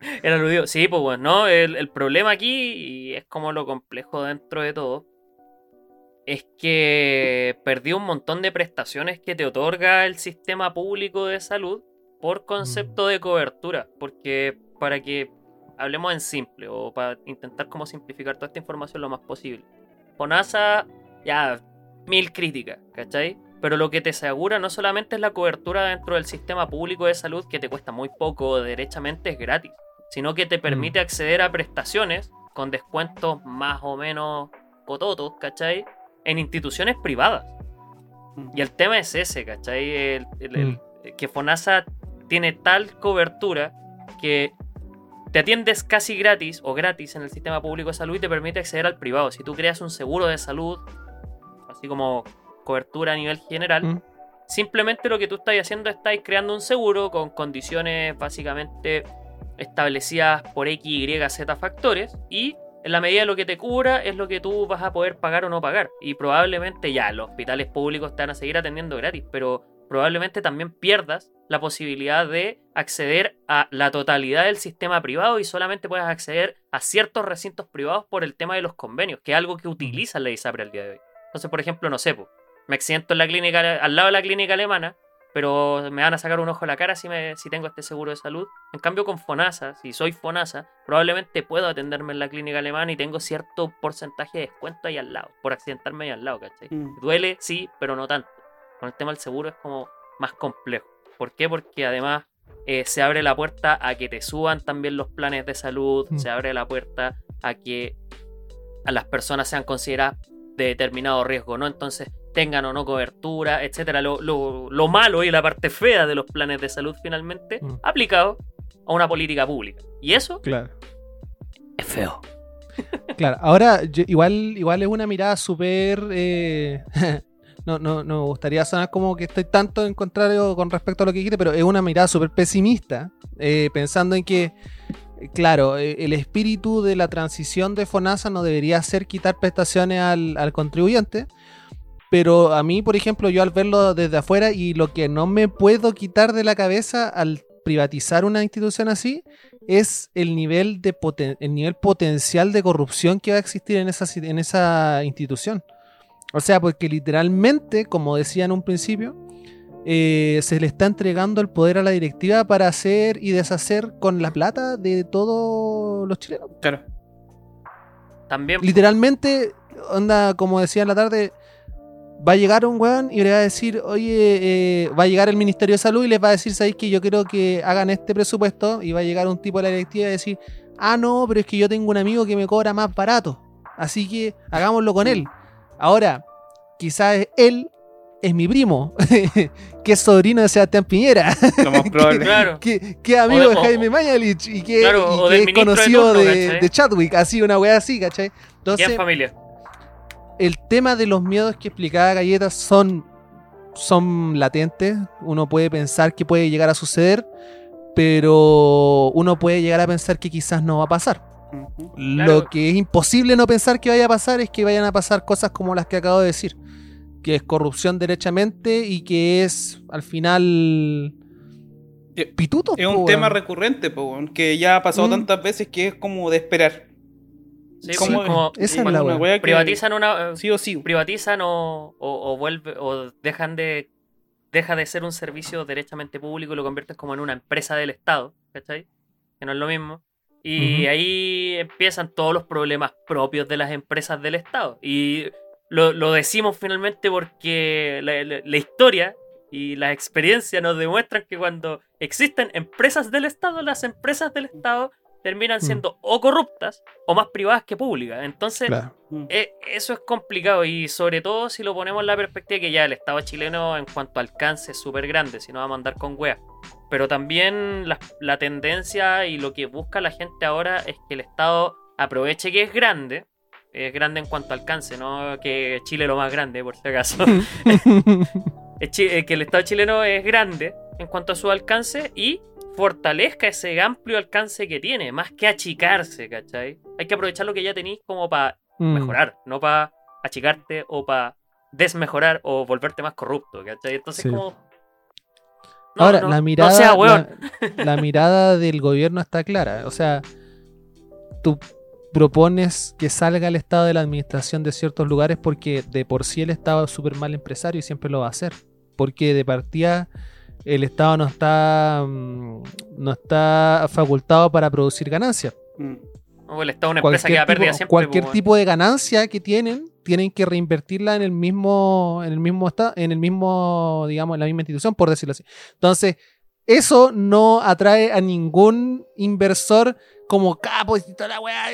El aludido. Sí, pues bueno, ¿no? El, problema aquí, y es como lo complejo dentro de todo, es que perdí un montón de prestaciones que te otorga el sistema público de salud por concepto de cobertura. Porque para que hablemos en simple, o para intentar como simplificar toda esta información lo más posible. FONASA, ya, mil críticas, ¿cachai? Pero lo que te asegura no solamente es la cobertura dentro del sistema público de salud, que te cuesta muy poco, derechamente es gratis, sino que te permite acceder a prestaciones con descuentos más o menos cototos, ¿cachai? En instituciones privadas. Y el tema es ese, ¿cachai? El- el- el- que FONASA tiene tal cobertura que te atiendes casi gratis o gratis en el sistema público de salud y te permite acceder al privado. Si tú creas un seguro de salud, así como cobertura a nivel general, Mm. simplemente lo que tú estás haciendo es estáis creando un seguro con condiciones básicamente establecidas por X, Y, Z factores y en la medida de lo que te cubra es lo que tú vas a poder pagar o no pagar. Y probablemente ya los hospitales públicos te van a seguir atendiendo gratis, pero probablemente también pierdas la posibilidad de acceder a la totalidad del sistema privado y solamente puedas acceder a ciertos recintos privados por el tema de los convenios, que es algo que utiliza la ISAPRE al día de hoy. Entonces, por ejemplo, no sé, me accidento en la clínica, al lado de la clínica alemana, pero me van a sacar un ojo a la cara si, me, si tengo este seguro de salud. En cambio, con FONASA, si soy FONASA, probablemente puedo atenderme en la clínica alemana y tengo cierto porcentaje de descuento ahí al lado, por accidentarme ahí al lado, ¿cachai? Mm. Duele, sí, pero no tanto. Con el tema del seguro es como más complejo. ¿Por qué? Porque además eh, se abre la puerta a que te suban también los planes de salud, Mm. se abre la puerta a que a las personas sean consideradas de determinado riesgo, ¿no? Entonces tengan o no cobertura, etcétera. Lo, lo- lo malo y la parte fea de los planes de salud finalmente Mm. aplicado a una política pública. Y eso Claro. es feo. Claro, ahora yo- igual, igual es una mirada súper... eh, no, no, no me gustaría sonar como que estoy tanto en contrario con respecto a lo que dijiste, pero es una mirada súper pesimista, eh, pensando en que, claro, eh, el espíritu de la transición de FONASA no debería ser quitar prestaciones al, al contribuyente, pero a mí, por ejemplo, yo al verlo desde afuera y lo que no me puedo quitar de la cabeza al privatizar una institución así es el nivel de poten- el nivel potencial de corrupción que va a existir en esa, en esa institución. O sea, porque literalmente, como decía en un principio, eh, se le está entregando el poder a la directiva para hacer y deshacer con la plata de todos los chilenos. Claro. También Literalmente, onda, como decía en la tarde, va a llegar un weón y le va a decir, oye, eh, va a llegar el Ministerio de Salud y les va a decir, ¿sabéis que yo quiero que hagan este presupuesto? Y va a llegar un tipo de la directiva y va a decir, ah, no, pero es que yo tengo un amigo que me cobra más barato. Así que hagámoslo con él. Ahora, quizás él es mi primo, que es sobrino de Sebastián Piñera, Lo más probable. Claro. que, que es amigo O de de- o- Jaime Mañalich y que, Claro, y que es de conocido turno, de, Chadwick, así, una wea así, ¿cachai? Entonces, ¿Quién familia? El tema de los miedos que explicaba Galletas son, son latentes. Uno puede pensar que puede llegar a suceder, pero uno puede llegar a pensar que quizás no va a pasar. Claro. Lo que es imposible no pensar que vaya a pasar es que vayan a pasar cosas como las que acabo de decir. Que es corrupción derechamente y que es al final Eh, pituto. Es un tema recurrente, po, que ya ha pasado Mm. tantas veces que es como de esperar. Sí, Sí, como, como esa es Una la wea. que- privatizan una. Sí o sí. privatizan o, o, o vuelve o dejan de deja de ser un servicio derechamente público y lo conviertes como en una empresa del Estado, ¿cachai? Que no es lo mismo. Y ahí empiezan todos los problemas propios de las empresas del Estado. Y lo, lo decimos finalmente porque la, la- la historia y la experiencia nos demuestran que cuando existen empresas del Estado, las empresas del Estado terminan Mm. siendo o corruptas o más privadas que públicas. Entonces, Claro. Mm. eh, eso es complicado y sobre todo si lo ponemos en la perspectiva que ya el Estado chileno en cuanto a alcance es súper grande, si no vamos a andar con weas. Pero también la, la tendencia y lo que busca la gente ahora es que el Estado aproveche que es grande, es grande en cuanto a alcance, no que Chile es lo más grande, por si acaso. Eh, que el Estado chileno es grande en cuanto a su alcance y fortalezca ese amplio alcance que tiene, más que achicarse, ¿cachai? Hay que aprovechar lo que ya tenéis como para Mm. mejorar, no para achicarte o para desmejorar o volverte más corrupto, ¿cachai? Entonces Sí. como... No, Ahora, no, la no mirada. sea weón. la, la mirada del gobierno está clara. O sea, tú propones que salga el Estado de la administración de ciertos lugares porque de por sí el Estado es súper mal empresario y siempre lo va a hacer. Porque de partida el Estado no está, mm, no está facultado para producir ganancias. Mm. O el Estado es una empresa que va a tipo, pérdida siempre. cualquier pues, tipo de ganancia que tienen, tienen que reinvertirla en el mismo, en el mismo esta- en el mismo, digamos, en la misma institución, por decirlo así. Entonces, eso no atrae a ningún inversor como capo y toda la weá,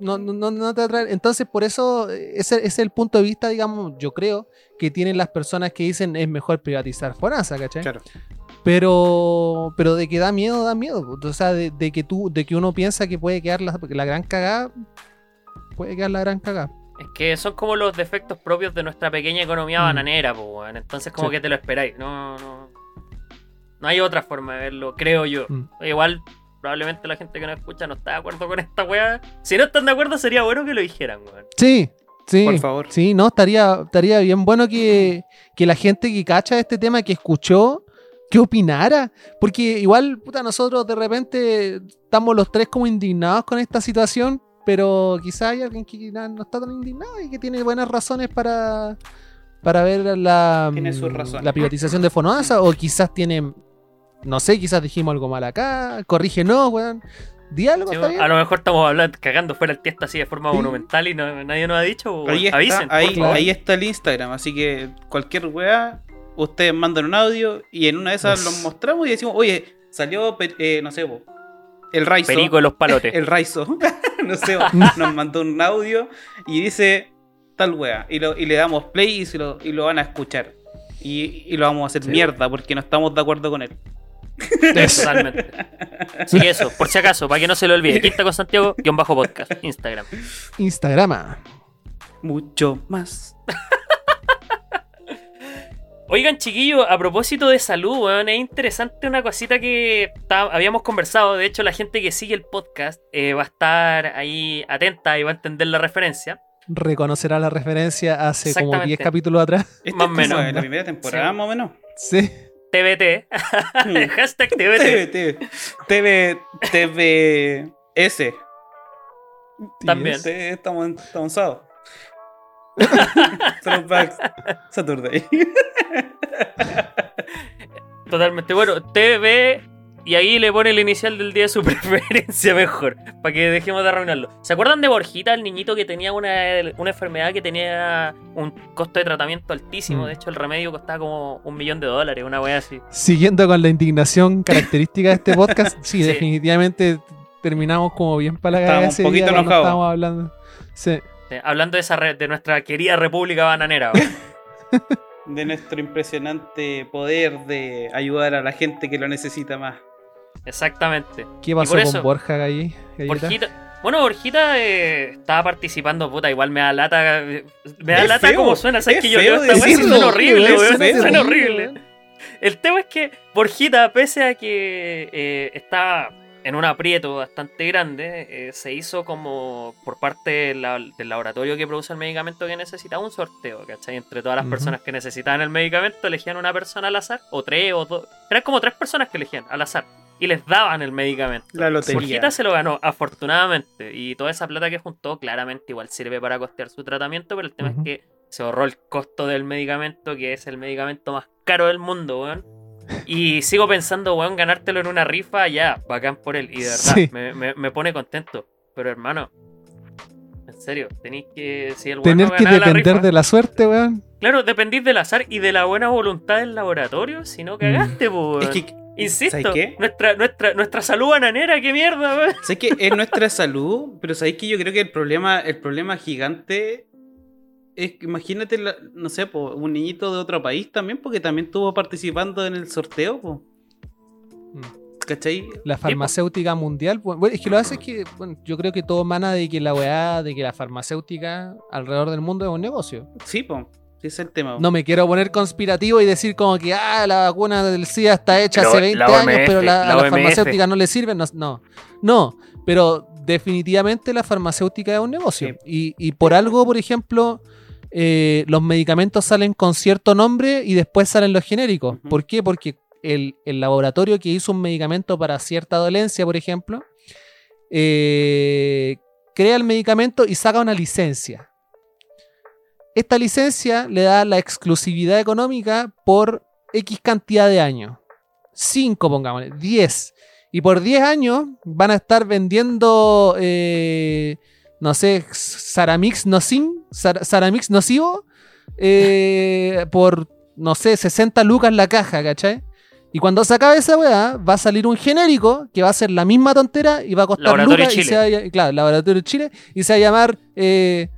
No, no, no- no te atrae. Entonces, por eso, eh, ese, ese es el punto de vista, digamos, yo creo, que tienen las personas que dicen es mejor privatizar Fonasa, ¿cachai? Claro. Pero, pero de que da miedo, da miedo. O sea, de, de que tú, de que uno piensa que puede quedar la, la gran cagada, puede quedar la gran cagada. Es que son como los defectos propios de nuestra pequeña economía Mm. bananera, pues, weón. Entonces, como Sí. que te lo esperáis. No, no. No hay otra forma de verlo, creo yo. Mm. Igual, probablemente la gente que nos escucha no está de acuerdo con esta weá. Si no están de acuerdo, sería bueno que lo dijeran, weón. Sí, sí. Por favor. Sí, no, estaría, estaría bien bueno que, que la gente que cacha este tema, que escuchó, que opinara. Porque igual, puta, nosotros de repente estamos los tres como indignados con esta situación, pero quizá hay alguien que no está tan indignado y que tiene buenas razones para, para ver la, Tiene sus razones. la privatización de Fonoasa, o quizás tiene, no sé, quizás dijimos algo mal acá, corrígenos, weón. Diálogo, Sí, está bien. a lo mejor estamos hablando, cagando fuera el tiesto así de forma Sí. monumental y no- nadie nos ha dicho. Ahí está, Avisen, por ahí, favor. ahí está el Instagram, así que cualquier weá, ustedes mandan un audio y en una de esas los mostramos y decimos, oye, salió, eh, no sé, po, el Raizo. Perico de los palotes. El Raizo, no sé, nos mandó un audio y dice tal weá. Y, lo- y le damos play y, se lo, y lo van a escuchar. Y, y lo vamos a hacer Sí. mierda porque no estamos de acuerdo con él. Totalmente. Así que eso, por si acaso, para que no se lo olvide. Quinta con Santiago, guion bajo podcast, Instagram. Instagrama. Mucho más. Oigan, chiquillos, a propósito de salud, weón, es interesante una cosita que habíamos conversado. De hecho, la gente que sigue el podcast eh, va a estar ahí atenta y va a entender la referencia. reconocerá la referencia hace como Exactamente. 10 capítulos atrás. Esta Más o menos. de la primera temporada, Sí. más o menos. Sí. TBT. Hashtag TBT. TV, TV, TV, TVS. También. Estamos sábado. Throwback Saturday. Totalmente. Bueno, TV y ahí le pone el inicial del día de su preferencia mejor. Para que dejemos de arruinarlo. ¿Se acuerdan de Borjita, el niñito que tenía una, una enfermedad que tenía un costo de tratamiento altísimo? Mm. De hecho, el remedio costaba como un millón de dólares, una wea así. Siguiendo con la indignación característica de este podcast, sí, Sí. definitivamente terminamos como bien para la Estábamos un poquito enojados. estábamos hablando. Sí. Hablando de esa re- de nuestra querida República Bananera. De nuestro impresionante poder de ayudar a la gente que lo necesita más. Exactamente. ¿Qué pasó por con Borja? Galleta? Borjita. Bueno, Borjita eh, estaba participando, puta, igual me da lata. eh, Me da Es lata feo, como suena, ¿sabes es que yo leo esta decirlo, suena horrible, weón, suena suena horrible. El tema es que Borjita, pese a que eh, está en un aprieto bastante grande, eh, se hizo como por parte de la- del laboratorio que produce el medicamento que necesitaba un sorteo, ¿cachai? Entre todas las personas que necesitaban el medicamento, elegían una persona al azar, o tres, o dos. Eran como tres personas que elegían al azar. Y les daban el medicamento. La lotería. Borjita se lo ganó, afortunadamente. Y toda esa plata que juntó, claramente igual sirve para costear su tratamiento, pero el tema es que se ahorró el costo del medicamento, que es el medicamento más caro del mundo, weón. Y sigo pensando, weón, ganártelo en una rifa, ya, bacán por él. Y de verdad, Sí. me, me- me pone contento. Pero hermano, en serio, tenéis que. Si el weón Tener no que ganaba la depender rifa- de la suerte, weón. Claro, dependís del azar y de la buena voluntad del laboratorio, si no cagaste, po, Mm. Es weón. que, Insisto, ¿sabes qué? Nuestra, nuestra, nuestra salud bananera, qué mierda, weón. sé que es nuestra salud, pero sabéis que yo creo que el problema, el problema gigante es que imagínate, la- no sé, po, un niñito de otro país también, porque también estuvo participando en el sorteo, po. ¿cachai? La farmacéutica mundial, bueno, es que lo hace es que, bueno, yo creo que todo mana de que la weá, de que la farmacéutica alrededor del mundo es un negocio. Sí, po, es el tema. po. No me quiero poner conspirativo y decir como que, ah, la vacuna del SIDA está hecha Pero hace 20 la años, pero la, la a la OMS. farmacéutica no le sirve. No, no, no, pero definitivamente la farmacéutica es un negocio. Sí. Y, y por algo, por ejemplo, eh, los medicamentos salen con cierto nombre y después salen los genéricos. ¿Por qué? Porque el, el laboratorio que hizo un medicamento para cierta dolencia, por ejemplo, eh, crea el medicamento y saca una licencia. Esta licencia le da la exclusividad económica por X cantidad de años. 5, pongámosle, 10. Y por 10 años van a estar vendiendo, eh, no sé, Saramix Nocin, Sar- Saramix Nocivo, eh, por, no sé, 60 lucas la caja, ¿cachai? Y cuando se acabe esa weá, va a salir un genérico que va a ser la misma tontera y va a costar Laboratorio lucas y Chile. se va a, ll- claro, Laboratorio Chile y se va a llamar eh,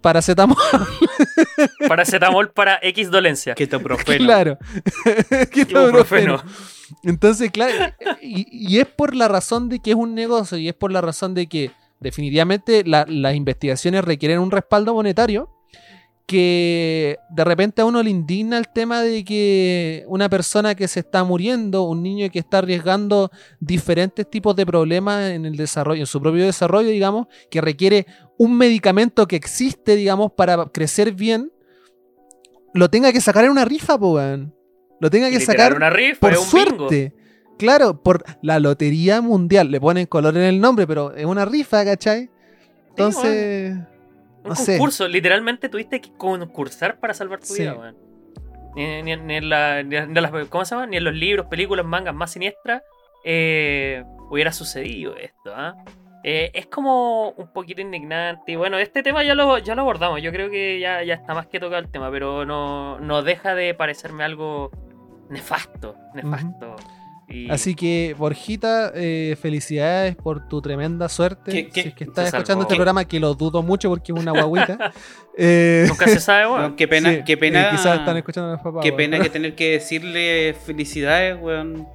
paracetamol. Paracetamol para X dolencia. Ketoprofeno. claro. Ketoprofeno. Entonces, claro, y, y es por la razón de que es un negocio y es por la razón de que definitivamente la- las investigaciones requieren un respaldo monetario que de repente a uno le indigna el tema de que una persona que se está muriendo, un niño que está arriesgando diferentes tipos de problemas en el desarrollo, en su propio desarrollo, digamos, que requiere un medicamento que existe, digamos, para crecer bien, lo tenga que sacar en una rifa, po, weón. Lo tenga que sacar una rifa, por bingo. suerte. Claro, por la Lotería Mundial. Le ponen color en el nombre, pero es una rifa, ¿cachai? Entonces, Un no sé. concurso, literalmente tuviste que concursar para salvar tu Sí. vida, weón. Ni, ni- ni en la- ni en las- ¿cómo se llama? Ni en los libros, películas, mangas más siniestras eh, hubiera sucedido esto, ¿ah? Eh, es como un poquito indignante. Y bueno, este tema ya lo, ya lo abordamos. Yo creo que ya, ya está más que tocado el tema, pero no, no deja de parecerme algo nefasto. Nefasto. Y- así que, Borjita, eh, felicidades por tu tremenda suerte. ¿Qué- qué- si es que estás escuchando salvó? este programa, que lo dudo mucho porque es una guaguita. eh, Nunca se sabe, weón. Qué pena, sí, qué pena. eh, quizás están escuchando a los papás. Qué pena que tener que decirle felicidades, weón.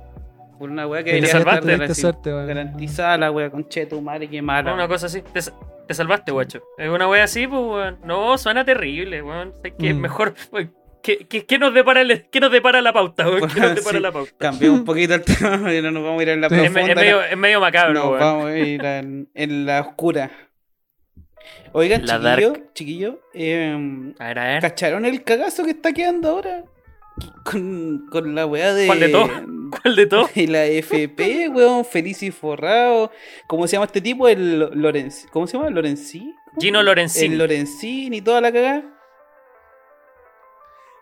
Por una weá que Te debería salvaste, estar suerte, weón. garantizada la weá, conche tu madre, qué mala. Una cosa así. Te, te salvaste, guacho. Es una wea así, pues, weón. No, suena terrible, weón. Sé que es Mm. mejor. weón. ¿Qué, qué, qué nos depara el- qué nos depara la pauta, weón? ¿Qué nos depara Sí. la pauta? Cambió un poquito el tema y no nos vamos a ir en la Sí. Es, profunda. me- es medio, es medio macabro, nos weón. vamos a ir en, en la oscura. Oigan, La chiquillo, dark. chiquillo, eh, A ver, a ver. ¿cacharon el cagazo que está quedando ahora? Con, con la weá de. ¿Cuál de todo? ¿Cuál de todo? de la FP, weón, feliz y forrado. ¿Cómo se llama este tipo? El Lorenz. ¿Cómo se llama? ¿Lorenzi? Gino Lorenzini. El Lorenzini y toda la cagada.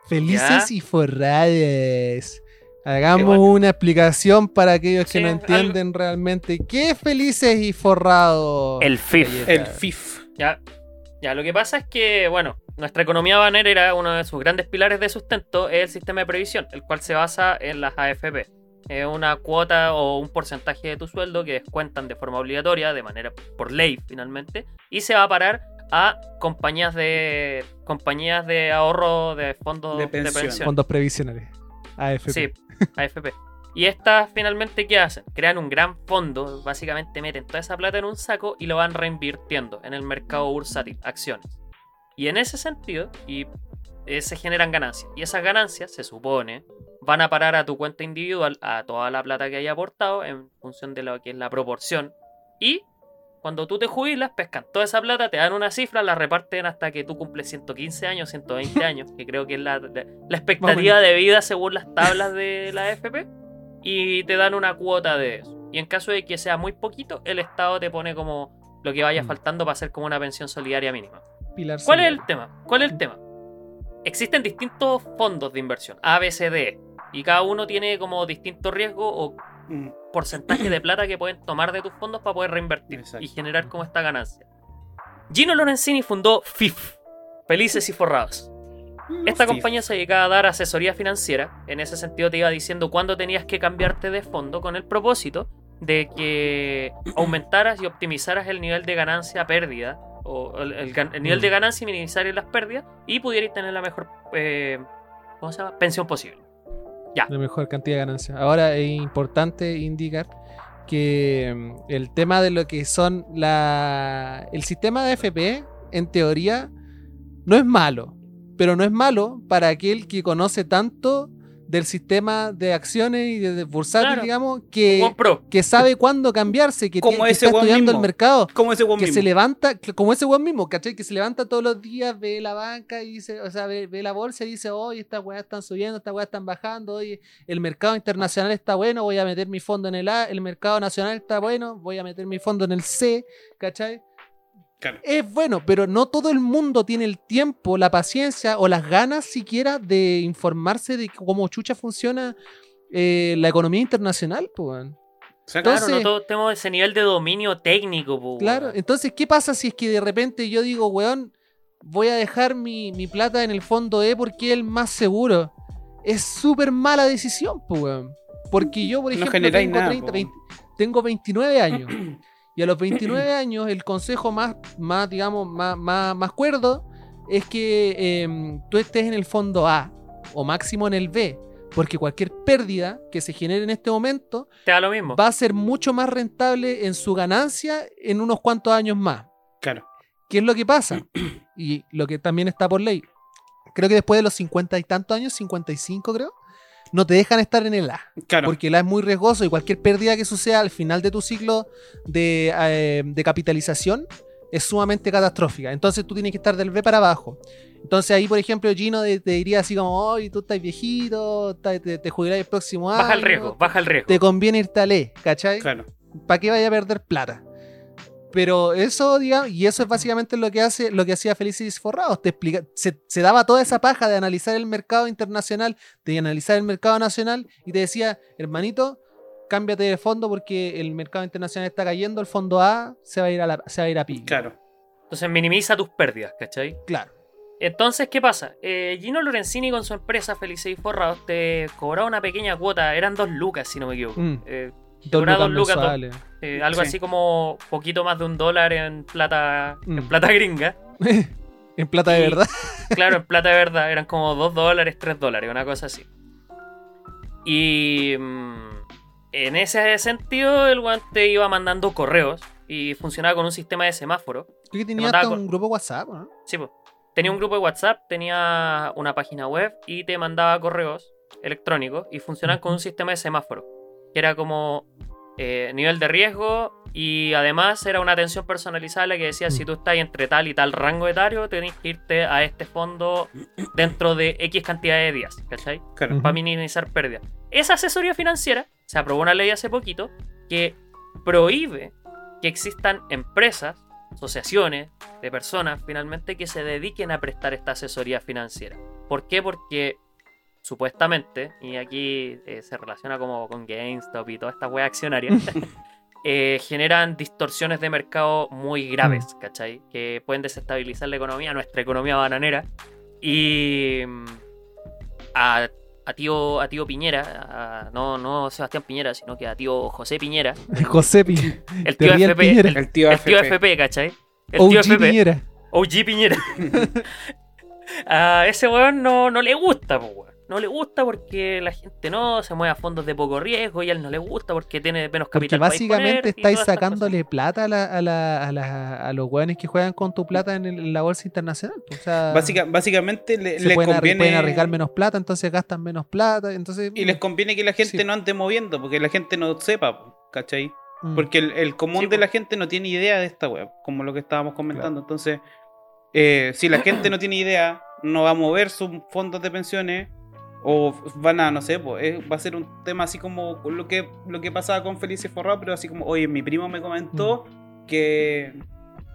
Felices Ya. y forradas. Hagamos bueno. una explicación para aquellos que Sí, no algo- entienden realmente qué es felices y forrados. El FIF. El FIF. Ya, ya, lo que pasa es que, bueno, nuestra economía banera, uno de sus grandes pilares de sustento, es el sistema de previsión, el cual se basa en las AFP. Es una cuota o un porcentaje de tu sueldo que descuentan de forma obligatoria, de manera por ley finalmente, y se va a parar a compañías de compañías de ahorro de fondos De de pensión. pensión. Fondos previsionales. AFP. Sí, AFP. Y estas finalmente, ¿qué hacen? Crean un gran fondo, básicamente meten toda esa plata en un saco y lo van reinvirtiendo en el mercado bursátil, acciones. Y en ese sentido, y eh, se generan ganancias. Y esas ganancias, se supone, van a parar a tu cuenta individual, a toda la plata que haya aportado, en función de lo que es la proporción. Y cuando tú te jubilas, pescan toda esa plata, te dan una cifra, la reparten hasta que tú cumples 115 años, 120 años, que creo que es la, la- la expectativa de vida según las tablas de la AFP, y te dan una cuota de eso. Y en caso de que sea muy poquito, el Estado te pone como lo que vaya Mm. faltando para hacer como una pensión solidaria mínima. Pilar ¿Cuál es el tema? ¿Cuál es el tema? Existen distintos fondos de inversión, A, B, C, D, y cada uno tiene como distinto riesgo o Mm. porcentaje de plata que pueden tomar de tus fondos para poder reinvertir Exacto. y generar como esta ganancia. Gino Lorenzini fundó FIF, Felices y Forrados. Esta FIF. compañía se dedicaba a dar asesoría financiera. En ese sentido te iba diciendo cuándo tenías que cambiarte de fondo con el propósito de que aumentaras y optimizaras el nivel de ganancia pérdida o el, el gan- el nivel de ganancia y minimizar las pérdidas y pudierais tener la mejor eh, ¿cómo se llama? pensión posible. La mejor cantidad de ganancias. Ahora es importante indicar que mm, el tema de lo que son la el sistema de FP en teoría no es malo, pero no es malo para aquel que conoce tanto del sistema de acciones y de, bursátil, Claro. digamos, que, que sabe cuándo cambiarse, que, Como tiene- que ese está estudiando mismo. el mercado ¿Cómo ese weón que mismo? se levanta, como ese weón mismo, ¿cachai? Que se levanta todos los días, ve la banca y dice, o sea, ve, ve la bolsa y dice, oye, estas weas están subiendo, estas weas están bajando, oye, el mercado internacional está bueno, voy a meter mi fondo en el A, el mercado nacional está bueno, voy a meter mi fondo en el C, ¿cachai? Claro. Es bueno, pero no todo el mundo tiene el tiempo, la paciencia o las ganas siquiera de informarse de cómo chucha funciona eh, la economía internacional, pues. O sea, Claro, no todos tenemos ese nivel de dominio técnico. po, Claro, entonces, ¿qué pasa si es que de repente yo digo, weón, voy a dejar mi, mi plata en el fondo E porque es el más seguro? Es súper mala decisión, pues, weón. Porque yo, por No ejemplo, generáis tengo, nada, 30, po. 20 tengo 29 años. Y a los 29 años, el consejo más, más digamos, más, más, más cuerdo es que em, tú estés en el fondo A o máximo en el B, porque cualquier pérdida que se genere en este momento Te da lo mismo. va a ser mucho más rentable en su ganancia en unos cuantos años más. Claro. ¿Qué es lo que pasa? Y lo que también está por ley. Creo que después de los 50 y tantos años, 55 creo, no te dejan estar en el A. Claro. Porque el A es muy riesgoso y cualquier pérdida que suceda al final de tu ciclo de, eh, de capitalización es sumamente catastrófica. Entonces tú tienes que estar del B para abajo. Entonces ahí, por ejemplo, Gino te, te diría así como, oye, tú estás viejito, te, te jubilarás el próximo año. Baja el riesgo, baja el riesgo. Te conviene irte al E, ¿cachai? Claro. ¿Para qué vaya a perder plata? Pero eso, digamos, y eso es básicamente lo que hace, lo que hacía Felicis Forrados. Te explica, se, se daba toda esa paja de analizar el mercado internacional, de analizar el mercado nacional, y te decía, hermanito, cámbiate de fondo porque el mercado internacional está cayendo, el fondo A se va a ir a la, se va a ir a pique. Claro. Entonces minimiza tus pérdidas, ¿cachai? Claro. Entonces, ¿qué pasa? Eh, Gino Lorenzini con su empresa Felices y Forrados te cobraba una pequeña cuota, eran dos lucas si no me equivoco. Mm. Eh, Dos lucas dos lucas, dos- eh, algo Sí. así como poquito más de un dólar en plata, en Mm. plata gringa. en plata de Y- verdad. Claro, en plata de verdad, eran como 2 dólares, 3 dólares, una cosa así. Y mm, en ese sentido, el guante iba mandando correos y funcionaba con un sistema de semáforo. Creo que tenía hasta un grupo WhatsApp, ¿no? Sí, pues. Tenía un grupo de WhatsApp, tenía una página web y te mandaba correos electrónicos y funcionaban con un sistema de semáforo. Que era como eh, nivel de riesgo y además era una atención personalizada la que decía si tú estás entre tal y tal rango etario, tenés que irte a este fondo dentro de X cantidad de días, ¿cachai? Claro. Para minimizar pérdidas. Esa asesoría financiera se aprobó una ley hace poquito que prohíbe que existan empresas, asociaciones de personas finalmente que se dediquen a prestar esta asesoría financiera. ¿Por qué? Porque supuestamente, y aquí eh, se relaciona como con GameStop y toda esta wea accionaria, eh, generan distorsiones de mercado muy graves, ¿cachai? Que pueden desestabilizar la economía, nuestra economía bananera. Y mm, a, a tío, a tío Piñera, a- no, no Sebastián Piñera, sino que a tío José Piñera, José Pi- el tío FP, Piñera. el, El tío el tío FP. ¿cachai? El tío OG FP, Piñera. OG Piñera. a ese weón no, no le gusta, po, weón. No le gusta porque la gente no se mueve a fondos de poco riesgo y a él no le gusta porque tiene menos Porque capital. para básicamente estáis sacándole plata a, la- a, la- a la- a los hueones que juegan con tu plata en, el- en la bolsa internacional. O sea, Básica- básicamente le- se les pueden, conviene. pueden arriesgar menos plata, entonces gastan menos plata. Entonces, Y les conviene que la gente Sí. no ande moviendo, porque la gente no sepa, ¿cachai? mm, Porque el, el común Sí, de la gente no tiene idea de esta web, como lo que estábamos comentando. Entonces, eh, si la gente no tiene idea, no va a mover sus fondos de pensiones o van a, no sé, pues, va a ser un tema así como lo que, lo que pasaba con Felice Forrado, pero así como, oye, mi primo me comentó Mm. que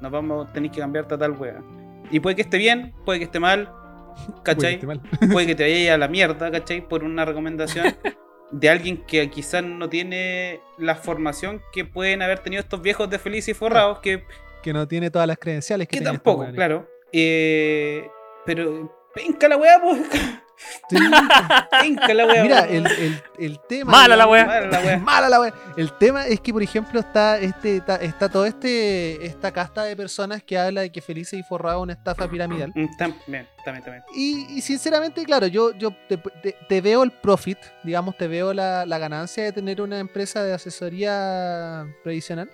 nos vamos, tenéis que cambiarte a tal wea. Y puede que esté bien, puede que esté mal, ¿cachai? mal. puede que te vaya a la mierda, ¿cachai? Por una recomendación de alguien que quizás no tiene la formación que pueden haber tenido estos viejos de felices forrados, que, Que no tiene todas las credenciales que, que estos tampoco, claro. Eh, pero, penca la weá, pues. La weá. Mira, el, el- el tema. Mala la wea. Mala la weá. Mala la wea. El tema es que, por ejemplo, está este está, está todo este esta casta de personas que habla de que Felices y Forrado es una estafa piramidal. Mm, También, también, también. Y, y sinceramente, claro, yo, yo te, te- te veo el profit, digamos, te veo la, la ganancia de tener una empresa de asesoría previsional.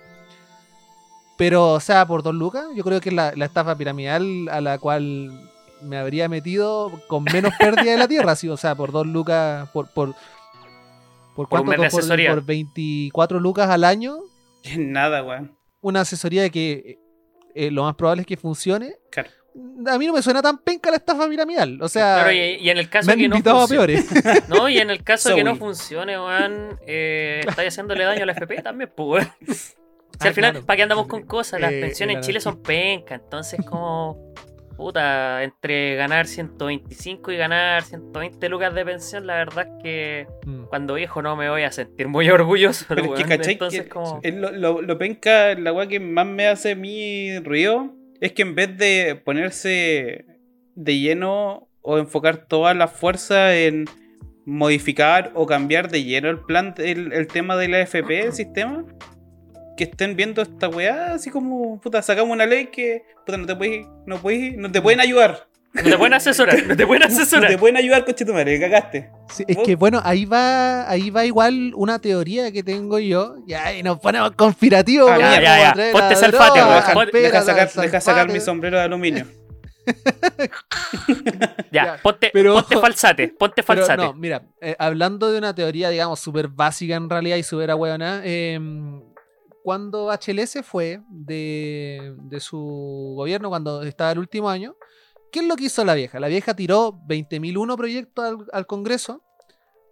Pero, o sea, por dos lucas, yo creo que es la, la estafa piramidal a la cual me habría metido con menos pérdida de la tierra. sí, o sea, por dos lucas, por. ¿Por, por, Por un cuánto? Por- asesoría. por 24 lucas al año, Nada, weón. una asesoría que eh, lo más probable es que funcione. Claro. A mí no me suena tan penca la estafa piramidal. O sea, Claro, y, y en el caso me han que no invitado a funcione, peores. ¿no? Y en el caso de que no funcione, weón, eh, estáis haciéndole daño a la FP también, pues, weón. Si Ah, al final, claro. ¿para qué andamos con cosas? Las Eh, pensiones en Chile son pencas, entonces como... Puta, entre ganar 125 y ganar 120 lucas de pensión, la verdad es que Mm. cuando viejo no me voy a sentir muy orgulloso. Pero es que. ¿cachai? Entonces Que- como... Es lo, lo, lo penca, la weá que más me hace a mí ruido es que en vez de ponerse de lleno o enfocar toda la fuerza en modificar o cambiar de lleno el plan, el, el tema de la FP, el sistema, que estén viendo esta weá así como, puta, sacamos una ley que, puta, no te puedes, no puedes, no te pueden ayudar. No te pueden asesorar, no te pueden No asesorar. te pueden ayudar, coche tu madre, cagaste. Sí, es ¿Vos? que bueno, ahí va, ahí va igual una teoría que tengo yo. Ya, y nos ponemos conspirativos. Ah, ya, ya, ya. Ponte salfate, weón. Deja, sacar, salfate. deja sacar mi sombrero de aluminio. Ya, Ya, ponte, pero- ponte falsate, ponte Pero falsate. no, mira, eh, hablando de una teoría, digamos, súper básica en realidad y súper ahueona, eh, cuando Bachelet se fue de, su gobierno, cuando estaba el último año, ¿qué es lo que hizo la vieja? La vieja tiró 20.001 proyectos al, Congreso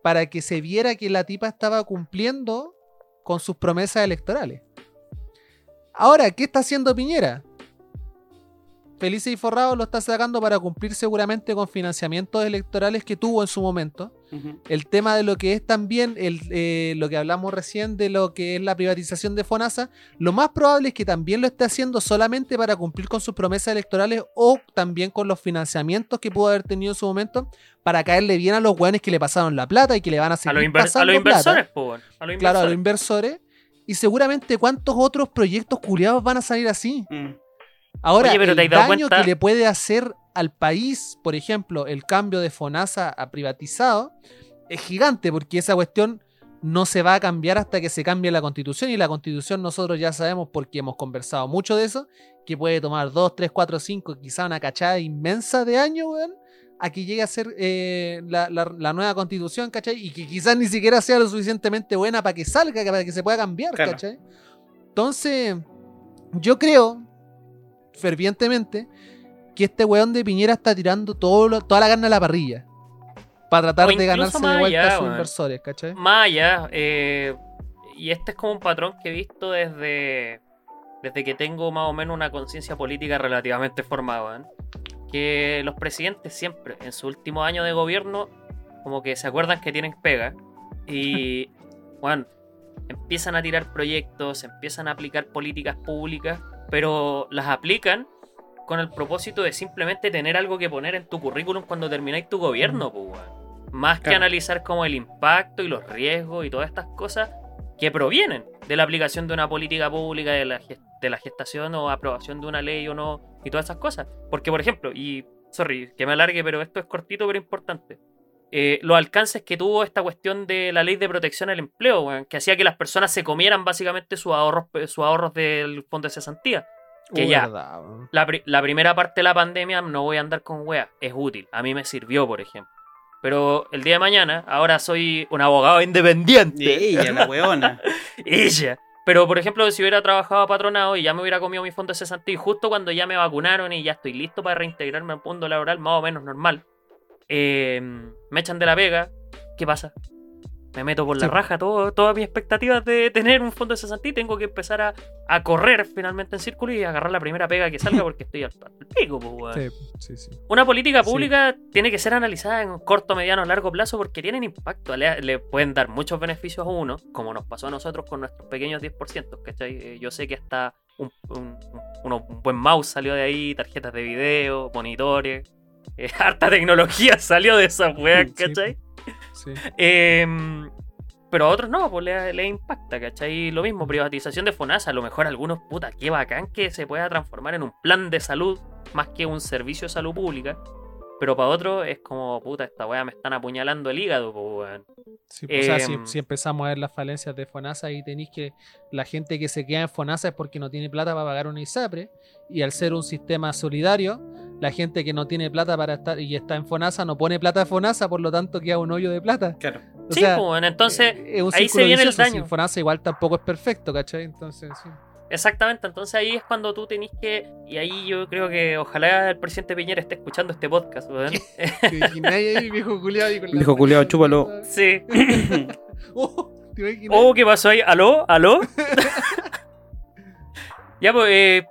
para que se viera que la tipa estaba cumpliendo con sus promesas electorales. Ahora, ¿qué está haciendo Piñera? Felices y Forrado lo está sacando para cumplir seguramente con financiamientos electorales que tuvo en su momento. El tema de lo que es también el, eh, lo que hablamos recién de lo que es la privatización de FONASA, lo más probable es que también lo esté haciendo solamente para cumplir con sus promesas electorales o también con los financiamientos que pudo haber tenido en su momento para caerle bien a los hueones que le pasaron la plata y que le van a a seguir los, inver- a los inversores, plata. po, weón. A los Claro, a los inversores. Y seguramente cuántos otros proyectos culiados van a salir así. Mm. Ahora, Oye, pero el ¿te has dado daño cuenta? que le puede hacer al país, por ejemplo, el cambio de FONASA a privatizado, es gigante, porque esa cuestión no se va a cambiar hasta que se cambie la constitución. Y la constitución nosotros ya sabemos, porque hemos conversado mucho de eso, que puede tomar 2, 3, 4, 5, quizá una cachada inmensa de años, weón, a que llegue a ser eh, la, la- la nueva constitución, ¿cachai? Y que quizás ni siquiera sea lo suficientemente buena para que salga, para que se pueda cambiar, Claro. ¿cachai? Entonces, yo creo fervientemente que este weón de Piñera está tirando todo lo- toda la carne a la parrilla. Para tratar de ganarse de vuelta allá, a sus inversores, ¿cachai? Más allá, eh, y este es como un patrón que he visto desde, desde que tengo más o menos una conciencia política relativamente formada. ¿eh? Que los presidentes siempre, en su último año de gobierno, como que se acuerdan que tienen pega y, bueno, empiezan a tirar proyectos, empiezan a aplicar políticas públicas, pero las aplican con el propósito de simplemente tener algo que poner en tu currículum cuando termináis tu gobierno, pues. Más que analizar como el impacto y los riesgos y todas estas cosas que provienen de la aplicación de una política pública, de la, de la gestación o aprobación de una ley o no, y todas esas cosas. Porque, por ejemplo, y sorry, que me alargue, pero esto es cortito pero importante. Eh, los alcances que tuvo esta cuestión de la ley de protección al empleo, que hacía que las personas se comieran básicamente sus ahorros, sus ahorros del fondo de cesantía. Que Uh, ya, verdad, la primera parte de la pandemia, no voy a andar con weas, es útil. A mí me sirvió, por ejemplo. Pero el día de mañana, ahora soy un abogado independiente. Y ella, la weona. Ella. Pero, por ejemplo, si hubiera trabajado patronado y ya me hubiera comido mi fondo de cesantía, y justo cuando ya me vacunaron y ya estoy listo para reintegrarme al mundo laboral más o menos normal, eh, me echan de la pega, ¿qué pasa? Me meto por la Sí. raja todo, todas mis expectativas de tener un fondo de cesantía y tengo que empezar a, a correr finalmente en círculo y agarrar la primera pega que salga porque estoy al, al pico, pues. Sí, sí. Una política pública tiene que ser analizada en corto, mediano, largo plazo porque tienen impacto. Le, le pueden dar muchos beneficios a uno, como nos pasó a nosotros con nuestros pequeños 10%. ¿cachai? Eh, Yo sé que hasta un, un- un buen mouse salió de ahí, tarjetas de video, monitores. Eh, harta tecnología salió de esas weas. ¿cachai? sí. Em, pero a otros no, pues le, le impacta, ¿cachai? Lo mismo, privatización de FONASA, a lo mejor algunos, puta, qué bacán que se pueda transformar en un plan de salud más que un servicio de salud pública. Pero para otros es como, puta, esta weá me están apuñalando el hígado, pues weón. Sí, o sea, si, Em, si empezamos a ver las falencias de FONASA y tenéis que la gente que se queda en FONASA es porque no tiene plata para pagar una ISAPRE y al ser un sistema solidario, la gente que no tiene plata para estar y está en FONASA no pone plata a FONASA, por lo tanto queda un hoyo de plata. Claro. O sí, sea, pues weón, entonces, eh, ahí se viene el daño. si FONASA igual tampoco es perfecto, ¿cachai? Entonces, sí. exactamente, entonces ahí es cuando tú tenés que, y ahí yo creo que ojalá el presidente Piñera esté escuchando este podcast, weón. ¿Te imaginas ahí, viejo la Viejo mancha chúpalo. sí. Oh. Oh, ¿qué pasó ahí? ¿Aló? ¿Aló? ya, pues, eh,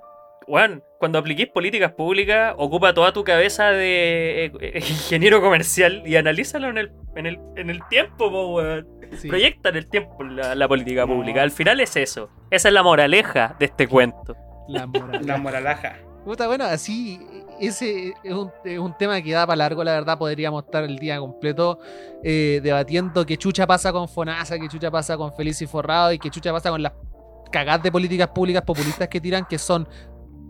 weón, cuando apliquís políticas públicas, ocupa toda tu cabeza de eh, eh, ingeniero comercial y analízalo en el, en el, en el tiempo, po, weón. Sí. Proyecta en el tiempo la, la política pública. Al final es eso. Esa es la moraleja de este cuento. La moral. La moralaja. Puta, bueno, así, ese es un, es un tema que da para largo, la verdad, podríamos estar el día completo eh, debatiendo qué chucha pasa con FONASA, qué chucha pasa con Feliz y Forrado y qué chucha pasa con las cagadas de políticas públicas populistas que tiran, que son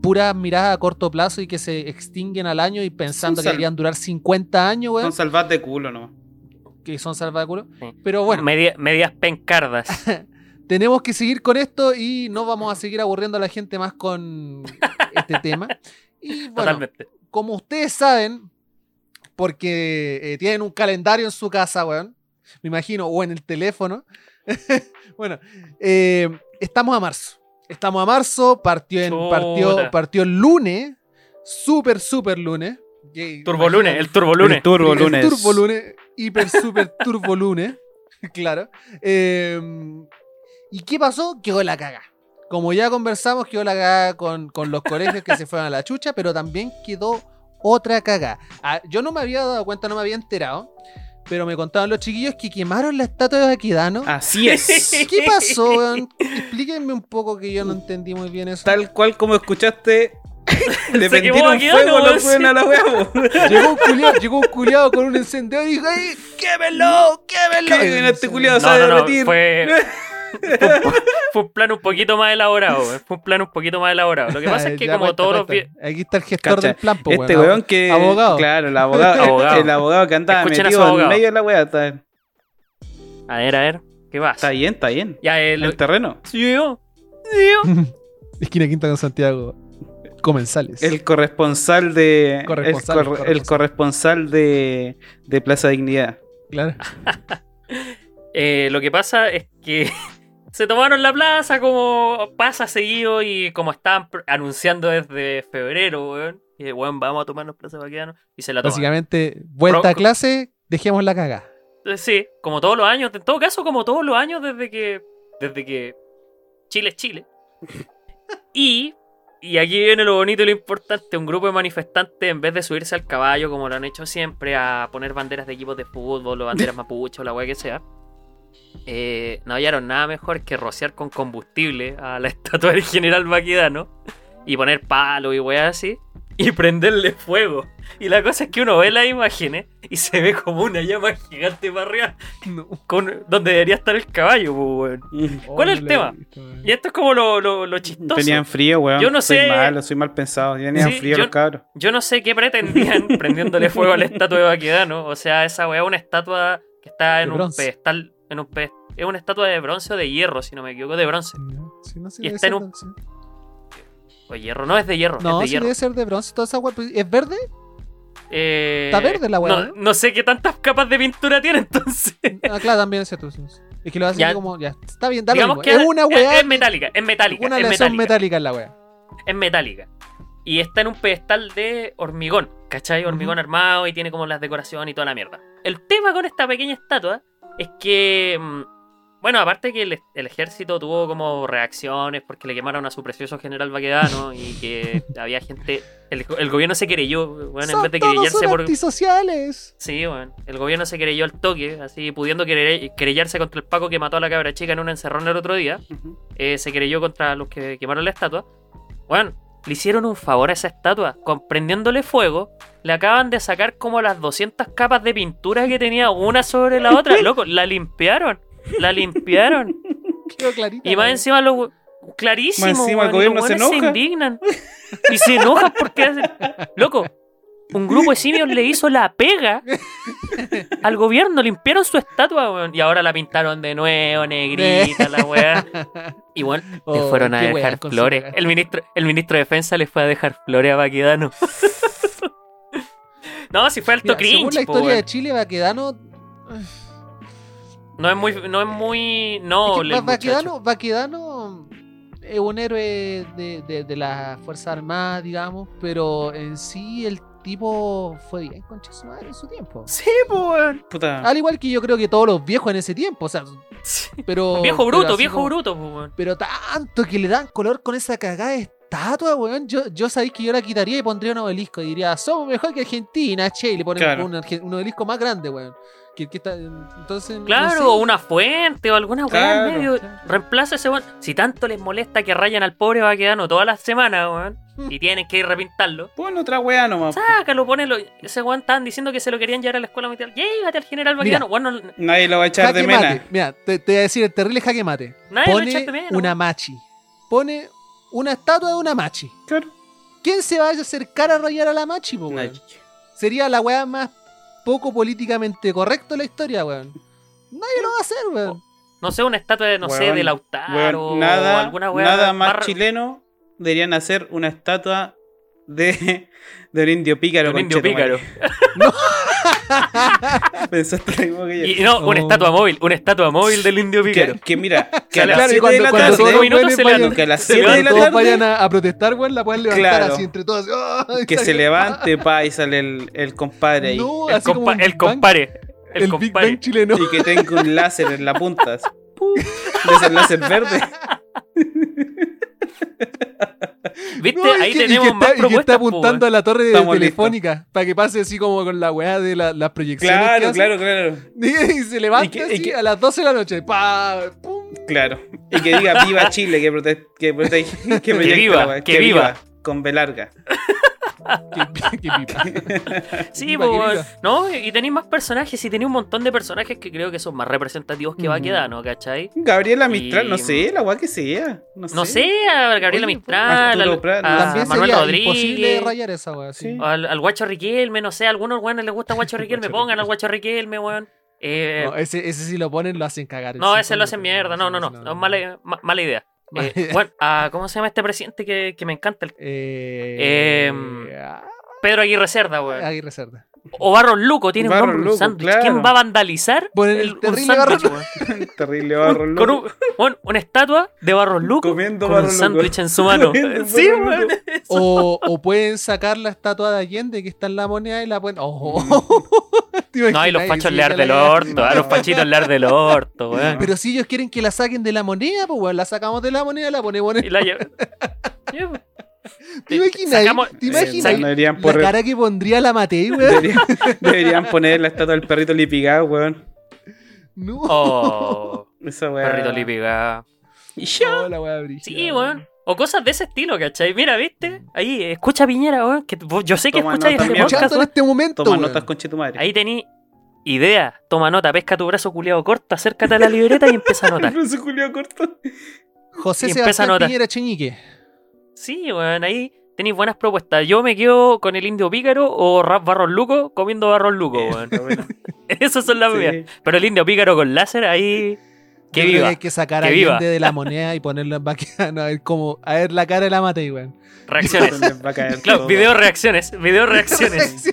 puras miradas a corto plazo y que se extinguen al año y pensando Son que deberían durar 50 años, weón, Son salvadas de culo, ¿no? que son salvadas de culo. Sí. Pero bueno, Media- medias pencardas. tenemos que seguir con esto y no vamos a seguir aburriendo a la gente más con este tema. Y bueno, Totalmente. como ustedes saben, porque eh, tienen un calendario en su casa, weón, me imagino, o en el teléfono. bueno, eh, estamos a marzo. Estamos a marzo, partió, en, partió, partió el lunes, súper, súper lunes. que- Turbolunes, el turbolunes. El turbo el lunes. turbo lunes, hiper super turbo lunes, claro. Eh, ¿Y qué pasó? Quedó la caga. Como ya conversamos, quedó la caga con, con los colegios que se fueron a la chucha, pero también quedó otra caga. Ah, yo no me había dado cuenta, no me había enterado, pero me contaban los chiquillos que quemaron la estatua de Aquidano. Así es. ¿Qué pasó? weón? Explíquenme un poco que yo no entendí muy bien eso. Tal cual como escuchaste, le prendieron fuego a weón, los a la wea, po. Llegó un culiao, llegó un culiao con un encendedor y dijo, ¡ay, quémelo, quémelo! Que viene este culiao, No, sabe no, no, derretir. fue, fue un plan un poquito más elaborado. Fue un plan un poquito más elaborado. Lo que pasa es que Ya, como cuenta, todos los Aquí está el gestor Cacha, del plan, po, Este weón. weón que. Abogado. Claro, el abogado. Abogado. El abogado que andaba Escuchen metido en medio de la wea. Está, A ver, a ver, ¿qué pasa? está bien, está bien. Ya, En el... el terreno. Sí, yo. Sí, yo. Esquina Quinta con Santiago. Comensales. El corresponsal de. Corresponsal, el, cor- corresponsal. el corresponsal de, de Plaza Dignidad. Claro. Eh, lo que pasa es que se tomaron la plaza como pasa seguido y como estaban pr- anunciando desde febrero, weón. Y weón, vamos a tomarnos plaza Baquedano. Y se la tomaron. Básicamente, vuelta Pro- a clase, dejemos la caga. Eh, Sí, como todos los años, en todo caso, como todos los años desde que. Desde que. Chile es Chile. Y. Y aquí viene lo bonito y lo importante. Un grupo de manifestantes, en vez de subirse al caballo, como lo han hecho siempre, a poner banderas de equipos de fútbol o banderas mapuche o la weá que sea, eh, no hallaron nada mejor que rociar con combustible a la estatua del general Baquedano y poner palo y weá así y prenderle fuego. Y la cosa es que uno ve las imágenes y se ve como una llama gigante para arriba No. con, donde debería estar el caballo, pues, weón. ¿Cuál es el tema? Y esto es como lo, lo, lo chistoso. Tenían frío, weón. Yo no soy sé- malo, soy mal pensado. Tenían Sí, frío yo- los cabros. Yo no sé qué pretendían prendiéndole fuego a la estatua de Baquedano. O sea, esa weá es una estatua que está en un pedestal. En un pe- es una estatua de bronce o de hierro, si no me equivoco, de bronce. Sí, no, sí Y está en un-. O hierro, no es de hierro, No, es de sí hierro. debe ser de bronce toda esa weá. pues, ¿Es verde? Eh, Está verde la weá, No, sé qué tantas capas de pintura tiene entonces. Ah, claro, también es cierto. Es que lo hacen como. Ya, está bien, da lo Digamos que Es una es- metálica, es metálica, Una es lesión metálica, metálica en la weá. es metálica. Y está en un pedestal de hormigón, ¿cachai? Hormigón armado y tiene como las decoraciones y toda la mierda. El tema con esta pequeña estatua es que, mm, bueno, aparte que el, el ejército tuvo como reacciones porque le quemaron a su precioso general Baquedano y que había gente, el, el gobierno se querelló, bueno, en vez de querellarse por... antisociales. Sí, bueno, el gobierno se querelló al toque, así pudiendo quere- querellarse contra el Paco que mató a la cabra chica en un encerrón el otro día eh, se creyó contra los que quemaron la estatua. Bueno, le hicieron un favor a esa estatua. Comprendiéndole fuego, le acaban de sacar como las 200 capas de pintura que tenía una sobre la otra. Loco, la limpiaron. La limpiaron. Clarita. Y más weá. encima lo... Clarísimo. Más encima el gobierno se enoja. indignan. Y se enojan porque hacen... Loco, un grupo de simios le hizo la pega al gobierno. Limpiaron su estatua, weón. Y ahora la pintaron de nuevo, negrita, la weá. Y bueno, le Oh, fueron a dejar flores. El ministro, el ministro de Defensa le fue a dejar flores a Baquedano. no, si fue alto Mira, según cringe, la po, historia de. Chile, Baquedano. No es muy, no es muy noble. Es que Baquedano es un héroe de, de, de las Fuerzas Armadas, digamos, pero en sí el tipo fue bien concha su madre en su tiempo. Sí, weón. Puta. Al igual que yo creo que todos los viejos en ese tiempo, o sea, Sí. pero. Viejo bruto, viejo como- bruto, weón. Pero tanto que le dan color con esa cagada de estatua, weón. Yo, yo sabéis que yo la quitaría y pondría un obelisco. Y diría, somos mejor que Argentina, che. Y le ponen Claro. un, un obelisco más grande, weón. Que, el que está, entonces, no Claro, sé. o una fuente o alguna weá Claro, en medio. claro. Reemplaza ese weón. Si tanto les molesta que rayan al pobre Baquedano todas las semanas, weón. Y tienen que ir repintarlo. Pon otra weá nomás. Sácalo, ponelo. Ese weón estaban diciendo que se lo querían llevar a la escuela militar. Llévate al general Baquedano. Bueno, Nadie lo va a echar Jaque de mena. mate. Mira, te, te voy a decir el terrible jaque mate. nadie lo Pone echa de menos. una machi. Pone una estatua de una machi. Claro. ¿Quién se va a acercar a rayar a la Machi, po, weón? Sería la weá más poco políticamente correcto la historia, weón. Nadie lo va a hacer, weón. No sé, una estatua de, no sé, Weón, de Lautaro Weón, o alguna weá. nada más chileno deberían hacer una estatua de, de un indio pícaro. de un indio pícaro. Pensaste lo mismo que yo. Y no, una Oh. estatua móvil, una estatua móvil del indio pícaro. que, que mira, que a las y 7 cuando- de la cuando tarde, todos minutos se vayan- que a las Se 7 de cuando la tarde, vayan a, a protestar, weón, la pueden levantar Claro. así entre todos. ¡ay! que se levante, pa, y sale el, el compadre ahí. No, El, compa- el compare. El, El Big compare. Bang chileno. Y que tenga un láser en la punta. así. ¡Pum! De ese láser verde. ¿Viste? No, Ahí que- y tenemos que más está, y que está po, apuntando a la torre telefónica para que pase así como con la weá de la- las proyecciones. Claro, claro, claro. Y se levanta Y que- y así que- a las 12 de la noche. Pa, pum. Claro. Y que diga viva Chile, que protege, que protege, que, viva, que viva. Con B larga. Sí, viva. No, y tenéis más personajes, y tenéis un montón de personajes que creo que son más representativos que Ujú. Baquedano, ¿cachai? Gabriela Mistral, Y- no sé, la weá que sea. No sé. No sé, a Gabriela Oye, Mistral, Arturo al- Prat, a También Manuel sería imposible Rodríguez, rayar esa weá. Sí. Al, al Guacho Riquelme, no sé, a algunos weones les gusta Guacho Riquelme, Guacho pongan al. Guacho Riquelme, weón. Eh, No, ese, ese si lo ponen lo hacen cagar. no, ese lo hacen mierda, no, no, no, no, mala, ma- mala idea. Eh, bueno, ah, ¿cómo se llama este presidente que, que me encanta? El Eh, Em, ah, Pedro Aguirre Cerda, weón. Aguirre Cerda. O Barros Luco, tiene Barros un nombre, un Luco, sándwich. claro. ¿Quién va a vandalizar Ponen el el, un terrible sándwich, Barros? Terrible barro Un- con un- una estatua de Barros Luco Comiendo con un Barros Luco. sándwich en su mano. Sí, Barros. Luco. O, o pueden sacar la estatua de Allende que está en la moneda y la pueden. ¡Oh! ¿Te No, y los fachos Sí, lear del orto, a los fachitos lear del orto, weón. Pero si ellos quieren que la saquen de la moneda, pues weón, la sacamos de la moneda, la ponemos en Y la lle- Ya, pues. ¿Te imaginas? Sacamos- ¿Te Eh, imaginas? no deberían, La poner- cara que pondría la Matei, weón. deberían, deberían poner la estatua del perrito lipigado, weón. No. Oh, Esa weá. perrito lipiga. Y ya. Oh, la weá Sí, weón. O cosas de ese estilo, ¿cachai? Mira, ¿viste? Ahí, escucha Piñera, weón. Que yo sé que Toma escucháis este podcast, Escuchando en este momento, Toma weón. notas con chetumare. Ahí tení idea. Toma nota, pesca tu brazo culiado corto, acércate a la libreta y empieza a anotar. Pero se culiao corto. José Y a Sebastián notar. Piñera Cheñique. Sí, weón, ahí tenéis buenas propuestas. Yo me quedo con el indio pícaro o rap barros luco comiendo barros luco, weón. Está bueno. Esas son las Sí. mías. Pero el indio pícaro con láser, ahí. Que Yo hay que sacar que a viva. Allende de la moneda y ponerlo en Baquedano. A ver cómo. A ver la cara de la Matei, weón. Reacciones. Claro, video reacciones. Video reacciones.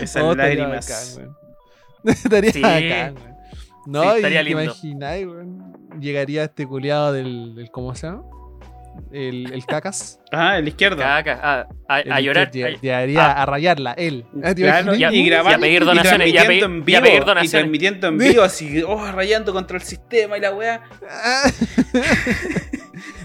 Esas Oh, estaría lágrimas. weón. Estaría Sí. bacán, weón. No, Sí, estaría te lindo. imagináis, weón. Llegaría este culiado del, del- ¿Cómo se llama? El, el cacas. Ah, el izquierdo. Caca, a, a- El a llorar. Llegaría ah. a rayarla, él. ¿Te Claro, imaginas? Y a- y grabando y a pedir donaciones, y a transmitiendo pedir- en y a vivo, pedir y donaciones. transmitiendo en vivo así, oh, rayando contra el sistema y la weá. Ah.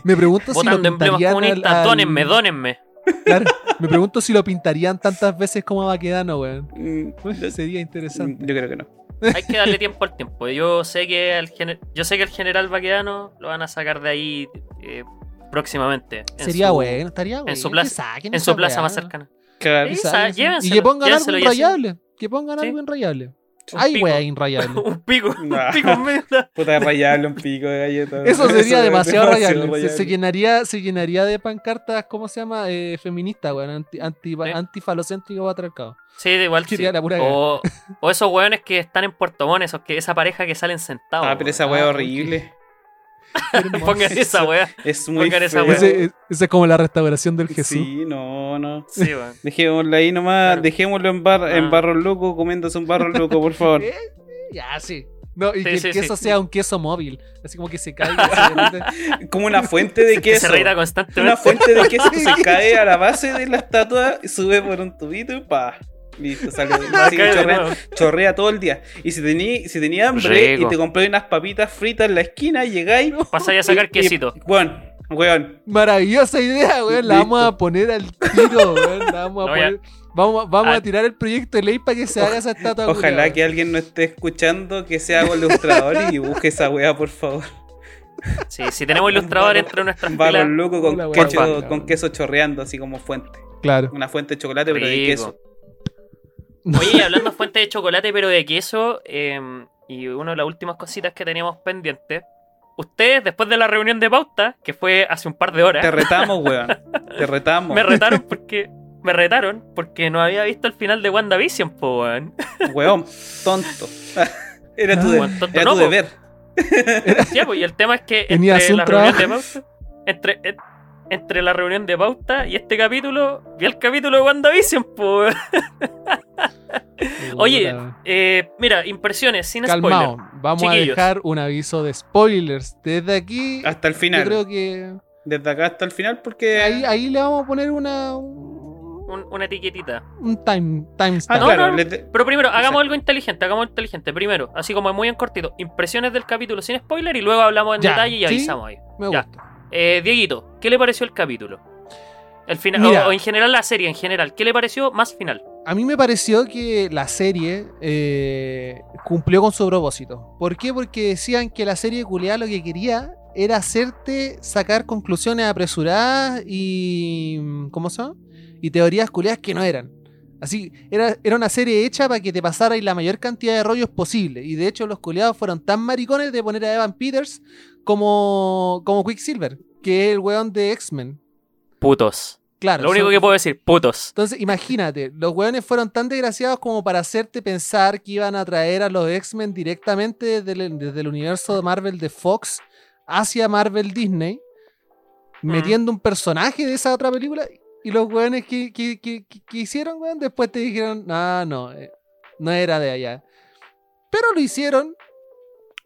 Me pregunto si lo Votando emblemas pintarían al- comunistas. al- Dónenme, dónenme. Claro, me pregunto si lo pintarían tantas veces como a Baquedano, weón. Mm, Sería interesante. Yo creo que no. Hay que darle tiempo al tiempo. Yo sé que al gener- yo sé que el general Baquedano lo van a sacar de ahí eh, próximamente. en Sería su- bueno, estaría bueno. su plaza- saquen En su plaza weá. más cercana. Claro. Que Esa, y que pongan algo inrayable. Que pongan algo Hay pico. weá inrayable. un pico. Nah. Un pico en medio. Puta rayarle un pico de galleta. Eso sería demasiado rayable. Se, rayable. se llenaría, se llenaría de pancartas, ¿cómo se llama? Eh, feministas, weón. Anti, anti, Sí. antifalocéntrico patriarcado. Sí, de igual. sí. Sería la pura O, o esos weones que están en Puerto Montt, esos que esa pareja que salen sentados. Ah, pero esa weá Ah, horrible. Pongan esa weá. Es muy Pongan esa weá. Ese, es- ese es como la restauración del Jesús. Sí, no, no. Sí, weón. Dejémoslo ahí nomás, Claro. dejémoslo en, bar, en Ah. barro loco, comiéndose un barro loco, por favor. Eh, Ya, sí. No, y Sí, que el sí, queso sí. sea un queso móvil. Así como que se repente. Como una fuente de Que se queso. reirá Una constantemente. fuente de queso que se cae a la base de la estatua, sube por un tubito y pa. Listo, sale. así que de chorrea, chorrea todo el día. Y si tení, si tenía hambre Rico. y te compré unas papitas fritas en la esquina, llegáis. Pasáis a sacar y- quesito. Y, weón, weón. Maravillosa idea, weón. La vamos Listo. a poner al tiro, weón. La vamos a No, ya. poner. Vamos, vamos Ah. a tirar el proyecto de ley para que se haga esa estatua. Ojalá que alguien no esté escuchando, que sea algo ilustrador y busque esa weá, por favor. Sí, si tenemos ilustradores entre nuestras barro loco con, queso, con queso chorreando, así como fuente. Claro. Una fuente de chocolate, pero de queso. Oye, hablando de fuente de chocolate, pero de queso, eh, y una de las últimas cositas que teníamos pendientes, ustedes, después de la reunión de pauta, que fue hace un par de horas, Te retamos, weón. Te retamos. me retaron porque. Me retaron porque no había visto el final de WandaVision, po, weón. Weón, tonto. Era tu, de- Weón, tonto era no, tu po. deber. Ya, pues, y el tema es que Tenías entre un la reunión de pauta. Entre, en- entre la reunión de pauta y este capítulo, vi el capítulo de WandaVision, po, weón. Oye, eh, mira, impresiones, sin calmado. spoiler. Vamos Chiquillos. a dejar un aviso de spoilers. Desde aquí, Hasta el yo final. creo que Desde acá hasta el final, porque. ahí, ahí le vamos a poner una un, Un- una etiquetita. un time Ah, timestamp. No, claro. no, le te- Pero primero, hagamos Exacto. algo inteligente, hagamos algo inteligente. Primero, así como muy en cortito, impresiones del capítulo sin spoiler y luego hablamos en Ya, detalle y ¿sí? avisamos ahí. Me Ya. Eh, Dieguito, ¿qué le pareció el capítulo? El final, Mira. o, o en general la serie, en general, ¿qué le pareció más final? A mí me pareció que la serie eh, cumplió con su propósito. ¿Por qué? Porque decían que la serie culiada lo que quería era hacerte sacar conclusiones apresuradas y. ¿Cómo se llama? Y teorías culiadas que no eran. Así, era, era una serie hecha para que te pasarais la mayor cantidad de rollos posible. Y de hecho, los culiados fueron tan maricones de poner a Evan Peters como, como Quicksilver, que es el weón de X-Men. Putos. Claro. Lo único son- que puedo decir, putos. entonces, imagínate, los weones fueron tan desgraciados como para hacerte pensar que iban a traer a los X-Men directamente desde el, desde el universo de Marvel de Fox hacia Marvel Disney, metiendo un personaje de esa otra película. Y los weones que, que- que- que- que hicieron, weón, después te dijeron, no, no, eh, no era de allá. Pero lo hicieron.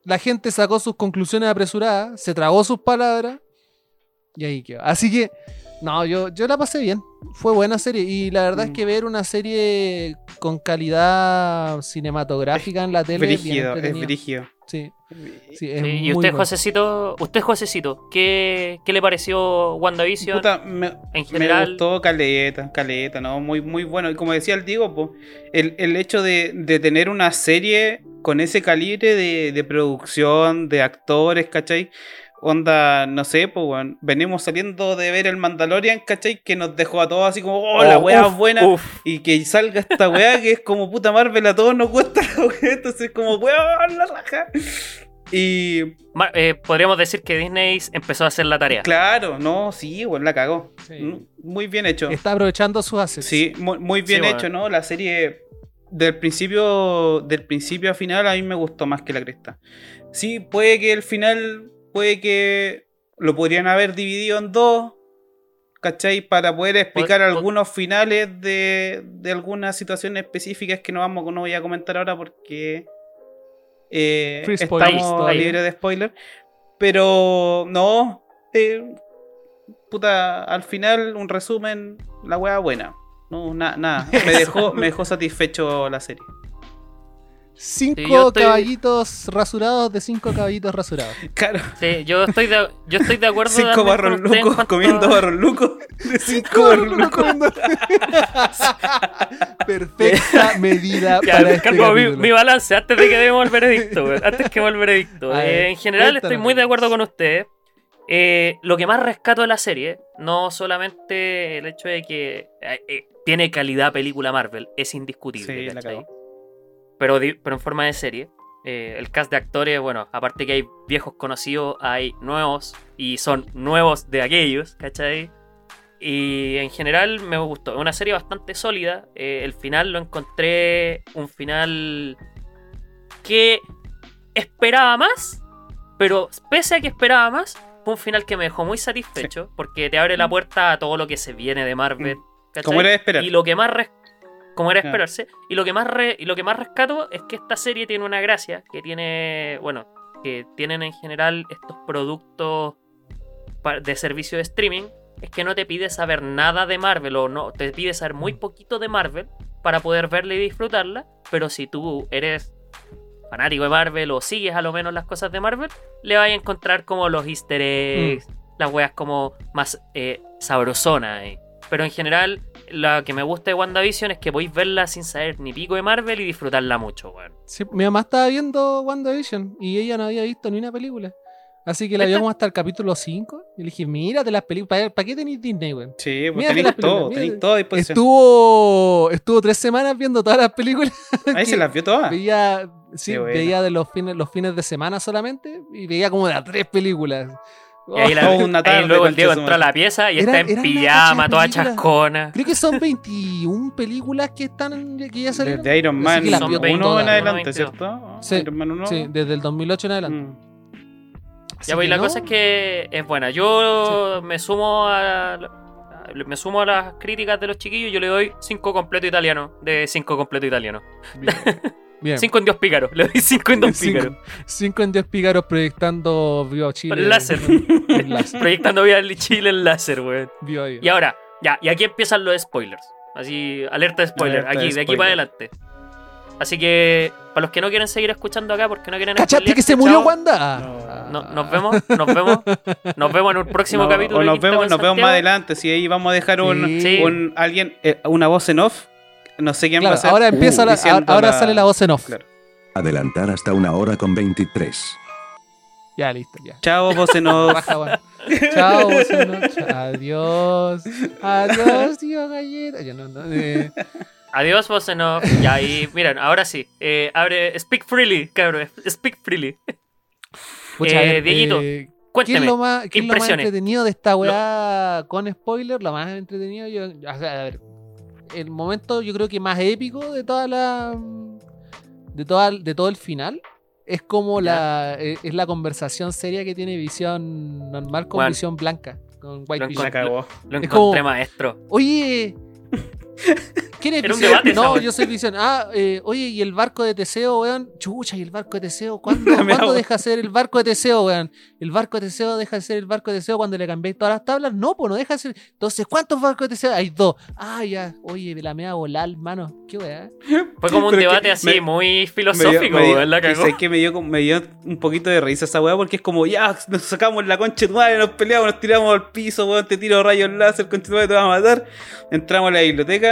La gente sacó sus conclusiones apresuradas, se tragó sus palabras y ahí quedó. Así que, no, yo, yo la pasé bien. Fue buena serie. Y la verdad es Mm. que ver una serie con calidad cinematográfica en la tele es bien Brígido, es brígido. Sí, sí, es Sí, y muy usted, bueno. Josecito, usted, Josecito, ¿qué, qué le pareció WandaVision Puta, me, en me general? gustó Caleta, Caleta, ¿no? Muy, muy bueno. Y como decía el Diego, po, el, el hecho de, de tener una serie con ese calibre de, de producción, de actores, ¿cachai? Onda, no sé, pues, weón. Venimos saliendo de ver el Mandalorian, ¿cachai? Que nos dejó a todos así como, oh, la Oh, weá uf, buena. uf. Y que salga esta weá que es como puta Marvel, a todos nos cuesta la weá. Entonces, como, weón, la raja. Y Ma- eh, podríamos decir que Disney empezó a hacer la tarea. claro, no, sí, weón, la cagó. Sí. Mm, Muy bien hecho. Está aprovechando sus assets. Sí, muy, muy bien Sí, hecho, bueno. ¿no? La serie del principio, del principio a final a mí me gustó más que la cresta. Sí, puede que el final, puede que lo podrían haber dividido en dos, ¿cachai? Para poder explicar algunos finales de, de algunas situaciones específicas que no, vamos, no voy a comentar ahora porque eh, estamos libres de spoiler. Pero no, eh, puta, al final un resumen, la wea buena. No, na- nada, me dejó, me dejó satisfecho la serie. Cinco Sí, yo estoy- caballitos rasurados de cinco caballitos rasurados. Claro, Sí, yo estoy de, yo estoy de acuerdo cinco barros lucos cuanto comiendo barros lucos. De cinco barros lucos. Perfecta medida Ya, para este mi, balance antes de que demos el veredicto, antes que el veredicto. Eh, en general estoy muy de acuerdo con usted. Eh, lo que más rescato de la serie, no solamente el hecho de que eh, eh, tiene calidad película Marvel, es indiscutible. Sí, pero, pero en forma de serie. Eh, el cast de actores, bueno, aparte que hay viejos conocidos, hay nuevos y son nuevos de aquellos, ¿cachai? Y en general me gustó. Es una serie bastante sólida. Eh, el final lo encontré un final que esperaba más, pero pese a que esperaba más, fue un final que me dejó muy satisfecho porque te abre la puerta a todo lo que se viene de Marvel. ¿cachai? Como era de esperar. Y lo que más res- como era de esperarse, y lo que más re- y lo que más rescato es que esta serie tiene una gracia, que tiene, bueno, que tienen en general estos productos de servicio de streaming, es que no te pide saber nada de Marvel o no, te pide saber muy poquito de Marvel para poder verla y disfrutarla, pero si tú eres fanático de Marvel o sigues a lo menos las cosas de Marvel, le vas a encontrar como los easter eggs, las weas como más eh, sabrosonas. eh. Pero en general, lo que me gusta de WandaVision es que podéis verla sin saber ni pico de Marvel y disfrutarla mucho, weón. Sí, mi mamá estaba viendo WandaVision y ella no había visto ni una película. Así que la vimos hasta el capítulo 5. Y le dije, mírate las películas. ¿Para qué tenéis Disney, weón? Sí, pues tenéis las películas, todo, tenéis todo a disposición. Estuvo, estuvo tres semanas viendo todas las películas. Ahí se las vio todas. Veía, sí, veía de los fines, los fines de semana solamente. Y veía como de a tres películas. Y ahí, la- Oh, una ahí luego el Diego entró a la pieza y Era- está en pijama, toda chascona. Creo que son 21 películas que están que ya salieron. Desde Iron Man que las 1 vio en adelante, 1, ¿cierto? Sí, Iron Man 1. Sí, desde el 2008 en adelante. Mm. Así Ya, pues, la no, cosa es que es buena. Yo me sumo a me sumo a las críticas de los chiquillos. Yo le doy 5 completo italiano. De 5 completo italiano. Bien. Bien. 5 en Dios pícaro. Le doy 5 en Dios Cinco. Cinco en Dios pícaros proyectando Viva Chile. Láser. El láser. Proyectando vía Chile en láser, weón. Viva Viva. Y ahora, ya, y aquí empiezan los spoilers. Así, alerta de spoiler, Alerta aquí, de de aquí spoiler. para adelante. Así que, para los que no quieren seguir escuchando acá porque no quieren ¿Cachaste que se murió chao. Wanda? No- nos vemos, nos vemos. Nos vemos en un próximo No, capítulo. o nos vemos, nos vemos más adelante. Si ahí vamos a dejar un, Sí. Sí. un alguien, eh, una voz en off. No sé quién va a ser. ahora empieza Uh, la, ahora la- sale la voz en off. Claro. Adelantar hasta una hora con 23. Ya, listo, ya. Chao, voz en off. Bueno. Chao, voz en off. Adiós. Adiós, tío galleta. Ya no, no, eh, Adiós, vos no. Ya, y miren, ahora sí. Eh, abre, speak freely, cabrón. Speak freely. pucha, a Eh, ver, Dieguito, eh, ¿Qué es lo más, qué es lo más impresiones. entretenido de esta weá con spoiler? Lo más entretenido, yo, o sea, a ver, el momento yo creo que más épico de toda la de toda de todo el final es como Ya. la es la conversación seria que tiene visión normal con visión blanca con White Lo cagó. Lo encontré, como- maestro. Oye, ¿quién es Era un Visión? debate No, yo soy Visión. Ah, eh, oye, ¿y el barco de Teseo, weón? Chucha, ¿y el barco de Teseo? ¿Cuándo, ¿cuándo deja de ser el barco de Teseo, weón? ¿El barco de Teseo deja de ser el barco de Teseo cuando le cambiéis todas las tablas? No, pues no deja de ser. Entonces, ¿cuántos barcos de Teseo? Hay dos. Ah, ya. Oye, la mea volar, mano. Qué weá. Fue como un Pero debate así, me- muy filosófico, dio- me dio- weón, la cagó. sabes que me dio, me dio un poquito de risa esa weá porque es como, ya, nos sacamos la concha de madre, nos peleamos, nos tiramos al piso, weón, te tiro rayos láser, concha de madre, te vas a matar. Entramos a la biblioteca.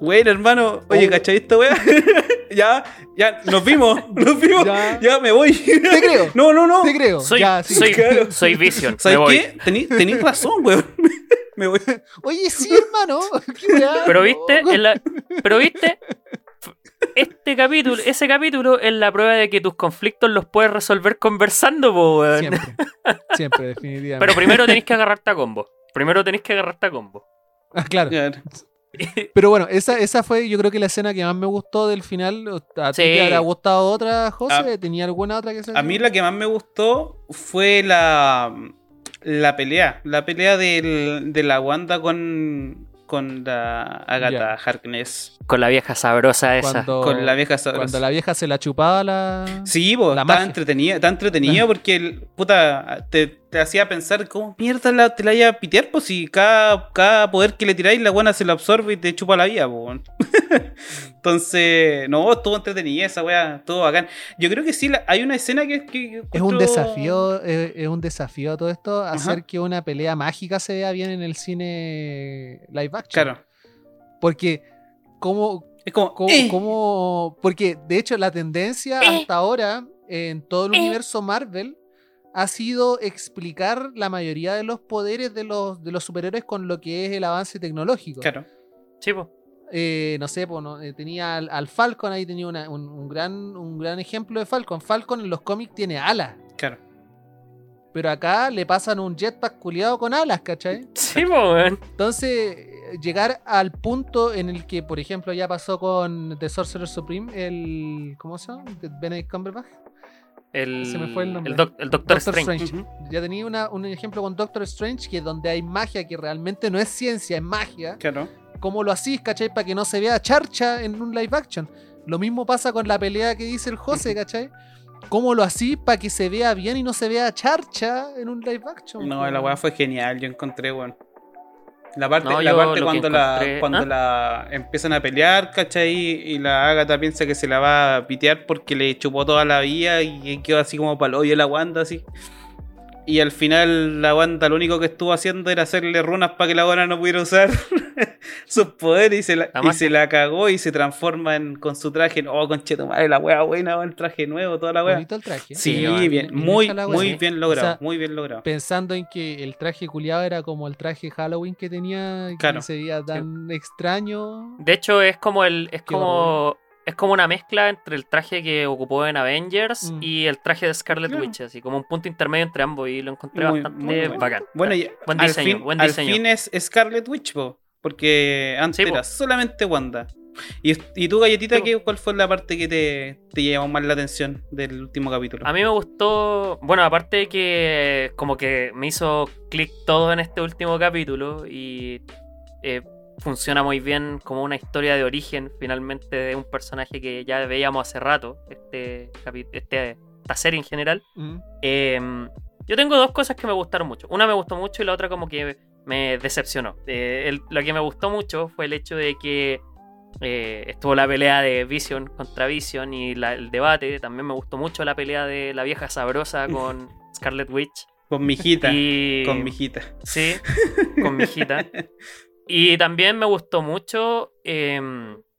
Bueno, hermano, oye, Oh. ¿cachai esta weá? ya, ya, nos vimos, nos vimos, Ya. ya, me voy. Te creo. No, no, no. Te creo. Soy, ya, sí. soy, Claro. soy Vision. me ¿Sabes voy. qué? Tení- razón, weón. me voy. Oye, sí, hermano. Pero viste, en la- pero viste, este capítulo, ese capítulo es la prueba de que tus conflictos los puedes resolver conversando, po, weón. Siempre. Siempre, definitivamente. Pero primero tenéis que agarrarte a combo. Primero tenéis que agarrarte a combo. Ah, claro. Ya. Pero bueno, esa, esa fue yo creo que la escena que más me gustó del final. ¿A ti te habrá gustado otra, José? Ah. ¿Tenía alguna otra que se A mí la que más me gustó fue la, la pelea. La pelea del- de la Wanda con, con la Agatha. Harkness. Con la vieja sabrosa esa. cuando, Con la vieja sabrosa. cuando la vieja se la chupaba la... Sí, po, La estaba magia. entretenido, está entretenido porque el, puta, te, te hacía pensar cómo mierda la, te la iba a pitear, pues si cada, cada poder que le tiráis la buena se lo absorbe y te chupa la vida, po. Entonces, no, estuvo entretenida esa weá, estuvo bacán. Yo creo que sí, la- hay una escena que, que Es un desafío, eh, es un desafío todo esto, hacer Ajá. que una pelea mágica se vea bien en el cine live action. Claro. Porque, ¿cómo, Es como, cómo, eh, cómo- Porque, de hecho, la tendencia Eh. hasta ahora en todo el Eh. universo Marvel ha sido explicar la mayoría de los poderes de los, de los superhéroes con lo que es el avance tecnológico. claro. Sí, po. eh, no sé, pues, no, eh, tenía al, al Falcon, ahí tenía una- un, un gran, un gran ejemplo de Falcon. Falcon en los cómics tiene alas, Claro. pero acá le pasan un jetpack culiado con alas, ¿cachai? Sí, weón. Entonces, llegar al punto en el que, por ejemplo, ya pasó con The Sorcerer Supreme, el. ¿Cómo se llama? Benedict Cumberbatch. El, Se me fue el nombre. doc- el Doctor, Doctor Strange. Strange. Ya tenía una- un ejemplo con Doctor Strange, que donde hay magia que realmente no es ciencia, es magia. Claro. ¿Cómo lo hacís, cachai? Para que no se vea charcha en un live action. Lo mismo pasa con la pelea que dice el José, ¿cachai? ¿Cómo lo hacís para que se vea bien y no se vea charcha en un live action? No, la weá fue genial, yo encontré, weón. La parte, No, la parte cuando, la, encontré- cuando ¿Ah? la empiezan a pelear, ¿cachai? Y la Agatha piensa que se la va a pitear porque le chupó toda la vida y quedó así como palo y la Wanda así. Y al final la Wanda lo único que estuvo haciendo era hacerle runas para que la Wanda no pudiera usar sus poderes y se la, y se la cagó y se transforma en, con su traje. Oh, concheto madre, la wea buena, el traje nuevo, toda la wea. Bonito el traje. Sí, bien, muy, muy bien logrado, O sea, muy bien logrado. Pensando en que el traje culiado era como el traje Halloween que tenía, que Claro. se veía tan extraño. De hecho, es como el. Es Qué como. Es como una mezcla entre el traje que ocupó en Avengers Mm. y el traje de Scarlet Claro. Witch, así como un punto intermedio entre ambos y lo encontré Muy- bastante muy bueno. bacán. Bueno, y Buen al, diseño, fin, buen al diseño. fin es Scarlet Witch, po, porque antes Sí, po. era solamente Wanda. Y, y tú, galletita, Sí, po. ¿qué- ¿cuál fue la parte que te, te llamó más la atención del último capítulo? A mí me gustó, bueno, aparte de que como que me hizo clic todo en este último capítulo y eh, funciona muy bien como una historia de origen finalmente de un personaje que ya veíamos hace rato, este, este esta serie en general. Mm. Eh, yo tengo dos cosas que me gustaron mucho. Una me gustó mucho y la otra como que me decepcionó. Eh, el- lo que me gustó mucho fue el hecho de que eh, estuvo la pelea de Vision contra Vision y la- el debate. También me gustó mucho la pelea de la vieja sabrosa con Scarlet Witch. Con mi hijita. Y... Con mi hijita. Sí, con mi hijita. Y también me gustó mucho eh,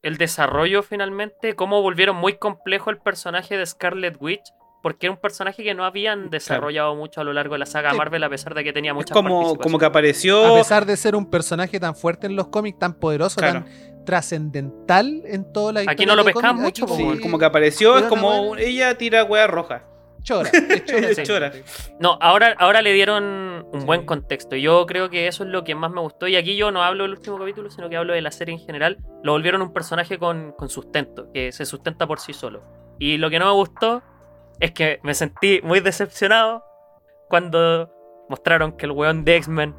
el desarrollo finalmente, cómo volvieron muy complejo el personaje de Scarlet Witch, porque era un personaje que no habían desarrollado mucho a lo largo de la saga Sí. Marvel, a pesar de que tenía Es muchas como, como participaciones. que apareció. A pesar de ser un personaje tan fuerte en los cómics, tan poderoso, Claro. tan trascendental en toda la historia. Aquí no lo cómics, mucho, aquí como, sí, como que apareció, es como buena- ella tira hueá roja. Chora, es chora, Es chora. No, ahora, ahora le dieron un Sí. buen contexto. Yo creo que eso es lo que más me gustó. Y aquí yo no hablo del último capítulo, sino que hablo de la serie en general. Lo volvieron un personaje con, con sustento, que se sustenta por sí solo. Y lo que no me gustó es que me sentí muy decepcionado cuando mostraron que el weón de X-Men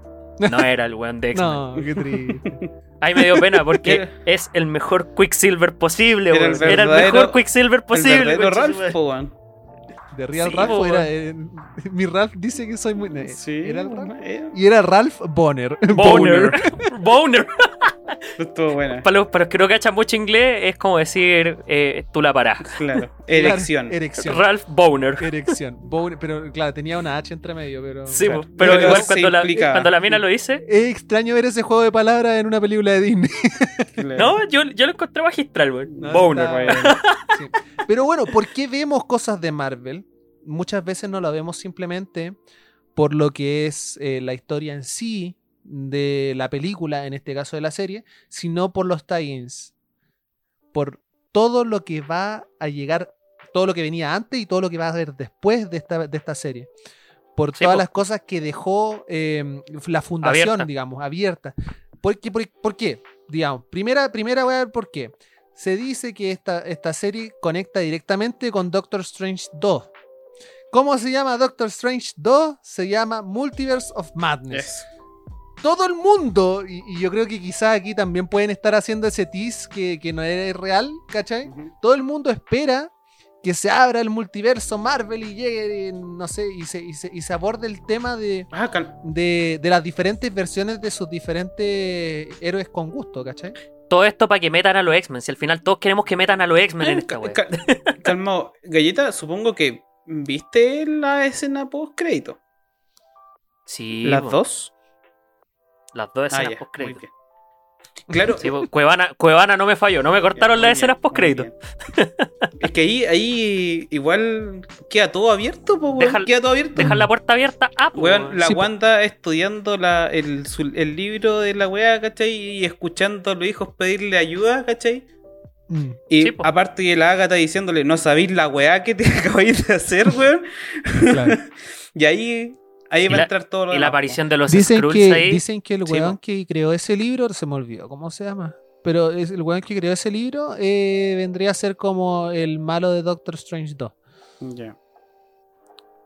no era el weón de X-Men. No, qué triste. Ahí me dio pena porque Era- es el mejor Quicksilver posible, Era weón. el Era el mejor Quicksilver El posible. su Ralph, weón. De Real Sí, Ralph era. eh, mi Ralph dice que soy muy. Sí, Era Ralph. Y era Ralph Bonner. Boner. Boner. Estuvo buena. Para los, para los que no cachan mucho inglés, es como decir eh, tú la parás. Claro. Erección. Erección. Ralph Boner. Erección. Boner, pero claro, tenía una H entre medio, pero. Sí, Claro. pero, Pero igual cuando la, implicaba. cuando la mina lo dice. Es extraño ver ese juego de palabras en una película de Disney. Claro. No, yo, yo lo encontré magistral, weón. No, Boner. está- Bueno. Sí. Pero bueno, ¿por qué vemos cosas de Marvel? Muchas veces no la vemos simplemente por lo que es eh, la historia en sí de la película, en este caso de la serie, sino por los tie-ins. Por todo lo que va a llegar, todo lo que venía antes y todo lo que va a haber después de esta, de esta serie. Por Sí, todas po. las cosas que dejó eh, la fundación, Abierta. digamos, abierta. ¿Por qué? Por, por qué? Digamos, primera, primera voy a ver por qué. Se dice que esta, esta serie conecta directamente con Doctor Strange 2. ¿Cómo se llama Doctor Strange 2? Se llama Multiverse of Madness. Yes. Todo el mundo, y, y yo creo que quizás aquí también pueden estar haciendo ese tease que, que no es real, ¿cachai? Todo el mundo espera que se abra el multiverso Marvel y llegue, no sé, y se, y se, y se aborde el tema de, Ah, cal- de, de las diferentes versiones de sus diferentes héroes con gusto, ¿cachai? Todo esto para que metan a los X-Men. Si al final todos queremos que metan a los X-Men en Eh, esta ca- weá. ca- Calmado. Galleta, supongo que viste la escena post crédito. Sí, ¿Las dos? Las dos Ah, escenas ya, post muy bien. Claro. Sí, po, Cuevana, Cuevana no me falló, no me cortaron Ya, las escenas bien, post crédito. muy bien. Es que ahí, ahí igual queda todo abierto, po, weón. Deja- queda todo abierto. Dejar la puerta abierta. Ah, po, Weón, la Sí, po. Wanda estudiando la, el, su- el libro de la weá, ¿cachai? Y escuchando a los hijos pedirle ayuda, ¿cachai? Mm. Y Sí, aparte de la Agatha diciéndole, no sabéis la weá que te acabáis de hacer, weón. Claro. y ahí, ahí va a entrar todo lo Y la aparición de los Dicen Skrulls que, ahí. dicen que el Sí, weón que creó ese libro, se me olvidó cómo se llama. Pero es el weón que creó ese libro eh, vendría a ser como el malo de Doctor Strange 2. po. Ya.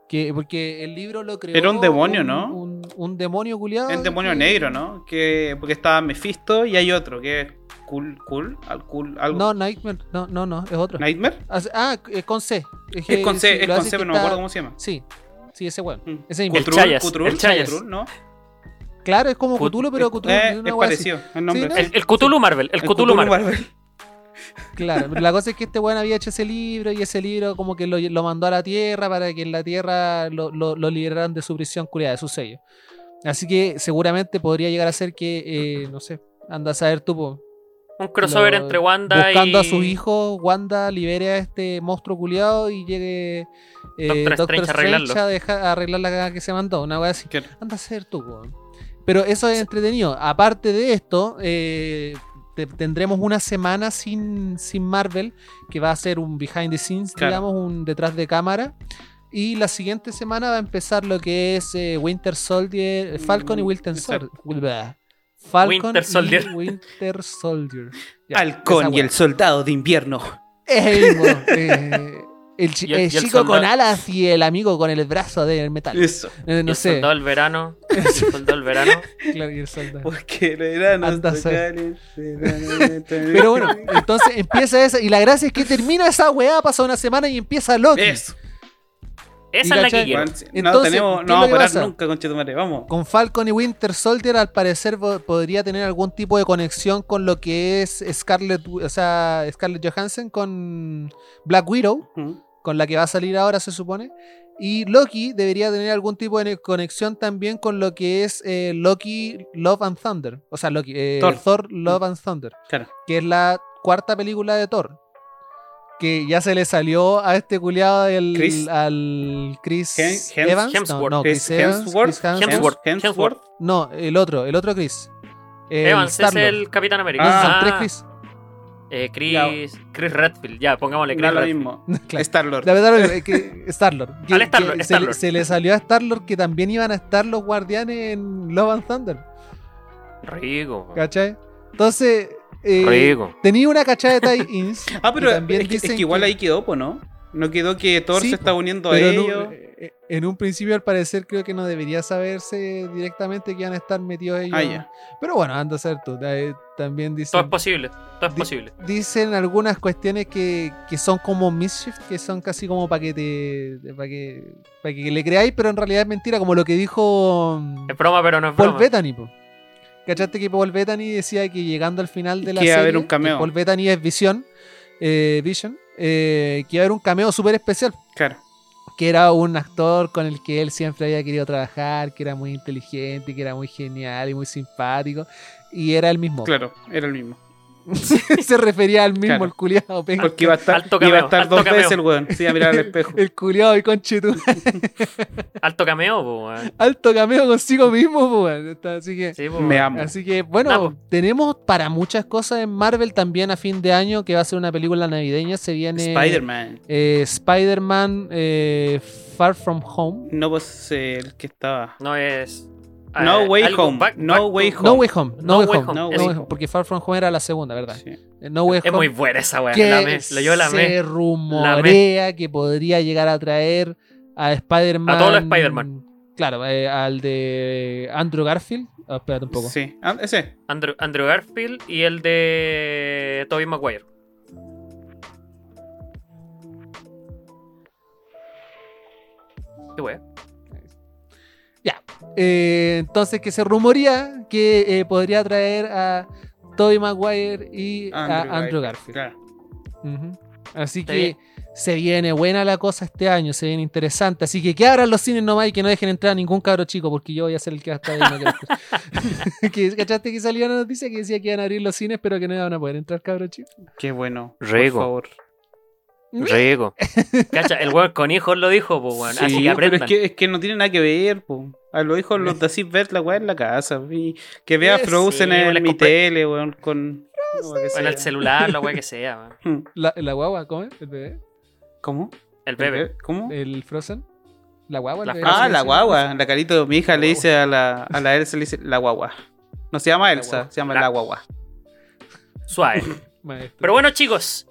Que, porque el libro lo creó. Era un demonio, ¿no? Un, un demonio culiado. Es un demonio negro, ¿no? Que, porque estaba Mephisto y hay otro, que es Cool, Cool, al cool algo. No, Nightmare. No, no, no, es otro. ¿Nightmare? Ah, es con C. Es con C, sí, es con C, pero no me acuerdo cómo se llama. Sí, sí, ese weón. Mm. Ese. El Chayas, Cutrul, el Chayas. Cutrul, ¿no? Claro, es como Cthulhu, pero Cthulhu Eh, es una es parecido el nombre. Sí, ¿no? El, el Cthulhu Marvel. El, Cthulhu Marvel. Claro, pero la cosa es que este weón había hecho ese libro y ese libro como que lo, lo mandó a la Tierra para que en la Tierra lo, lo, lo liberaran de su prisión culiada, de su sello. Así que seguramente podría llegar a ser que, eh, no sé, anda a saber tú, po, Un crossover lo- entre Wanda buscando y. a sus hijos, Wanda libere a este monstruo culiado y llegue eh, Doctor Doctor, Strange a arreglarlo. Strange a, dejar- a arreglar la cagada que se mandó, una wea así. Anda a ser tú, weón. Pero eso es entretenido. Aparte de esto, eh, te- tendremos una semana sin, sin Marvel, que va a ser un behind the scenes, Claro. digamos, un detrás de cámara. Y la siguiente semana va a empezar lo que es eh, Winter Soldier, Falcon y Mm, Winter. Soldier. Falcon Winter Soldier. y Winter Soldier. Ya, Halcón y el soldado de invierno. Es el mismo, eh, el, chi- chico con alas y el amigo con el brazo de metal. Eso. Eh, y el sé. soldado del verano. El soldado del verano. Claro, y el soldado. Porque el verano Anda. Pero bueno, entonces empieza esa. Y la gracia es que termina esa weá, pasa una semana y empieza Loki. Eso. Esa es la que quiero. No Entonces, tenemos, ¿qué es no vamos a parar nunca, conchetumare. Vamos. Con Falcon y Winter Soldier, al parecer, po- podría tener algún tipo de conexión con lo que es Scarlett, o sea, Scarlett Johansson con Black Widow, con la que va a salir ahora, se supone. Y Loki debería tener algún tipo de conexión también con lo que es eh, Loki Love and Thunder. O sea, Loki, eh, Thor. Thor Love and Thunder. Claro. que es la cuarta película de Thor. Que ya se le salió a este culiado del, Chris. al Chris Hem- Evans. Hemsworth. No, no, Chris Chris Evans, Hemsworth. Chris Hemsworth. Hemsworth. Hemsworth. No, el otro, el otro Chris. El Evans es el Capitán América. Entonces son Ah, tres Chris. eh, Chris, Chris Redfield. Ya, pongámosle Chris Da lo Redfield. mismo. Claro. Star-Lord. La verdad es que Star-Lord. Que- Al Star-Lord, que se, Star-Lord. le- se le salió a Star-Lord que también iban a estar los guardianes en Love and Thunder. Rico. ¿Cachai? Entonces, eh, tenía una cachada de tie-ins. Ah, pero también es que, es dicen que igual ahí quedó, pues, ¿no? No quedó que Thor Sí, se está uniendo a en ellos. un, eh, en un principio, al parecer, creo que no debería saberse directamente que van a estar metidos ellos. Ah. Pero bueno, anda a ser tú. eh, También Todo es dicen, posible. Todo es Di- posible. dicen algunas cuestiones que, que son como mischief, que son casi como para que te. para que, para que le creáis, pero en realidad es mentira, como lo que dijo mm, Es broma, pero no es Paul broma. Bettany. po. ¿Cachaste que Paul Bettany decía que llegando al final de la Que serie, haber un cameo. Paul Bettany es Vision, eh, Vision, eh, que iba a haber un cameo súper especial? Claro. que era un actor con el que él siempre había querido trabajar, que era muy inteligente, que era muy genial y muy simpático. Y era el mismo. Claro, era el mismo. Se refería al mismo, Claro. el culiado. penca. Porque iba a estar, Alto iba a cameo, estar alto dos cameo. veces el weón. Iba a mirar al espejo. El culiado y conchetu. Alto cameo, po, weón. Alto cameo consigo mismo, po, Así que. Sí, po, Me amo. Así que, bueno, tenemos para muchas cosas en Marvel también a fin de año, que va a ser una película navideña. Se viene Spider-Man. eh, Spider-Man eh, Far From Home. No, pues eh, el que estaba. No es. No eh, Way Home. back- No Way No Way Home. No, Way Home. No No Way Way Home. Home, Porque Far From Home era la segunda, ¿verdad? Sí. Eh, No Way Es Home. muy buena esa weá. que La me, lo- yo la se me. rumorea que podría llegar a traer a Spider-Man. A todos los Spider-Man. Claro, eh, al de Andrew Garfield. Ah, espérate un poco. Sí. Ah, ese. Andrew, Andrew Garfield y el de Tobey Maguire. Qué wea. Eh, entonces, que se rumorea que eh, podría traer a Tobey Maguire y a Andrew Garfield. Claro. Así Está que bien. se viene buena la cosa este año, se viene interesante. Así que que abran los cines nomás y que no dejen entrar a ningún cabro chico, porque yo voy a ser el que va a estar ahí. no que, ¿Cachaste que salió una noticia que decía que iban a abrir los cines, pero que no iban a poder entrar cabros chicos? Qué bueno. Rico. Por favor. Cacha, el weón con hijos lo dijo, pues. Así que pero es que, es que no tiene nada que ver, po. A los hijos los decís ver la weá en la casa. y que vea Frozen sí, en mi tele, weón, con. no, en sea. el celular, la weá que sea, weón. La, la guagua, ¿cómo es? ¿El bebé? ¿Cómo? El bebé. ¿Cómo? ¿El Frozen? ¿La guagua? el La bebé? Ah, la guagua. La carita de mi hija le Guagua. dice a la, a la Elsa, le dice la guagua. No se llama Elsa, se llama La- la guagua. Suave. Maestro. Pero bueno, chicos,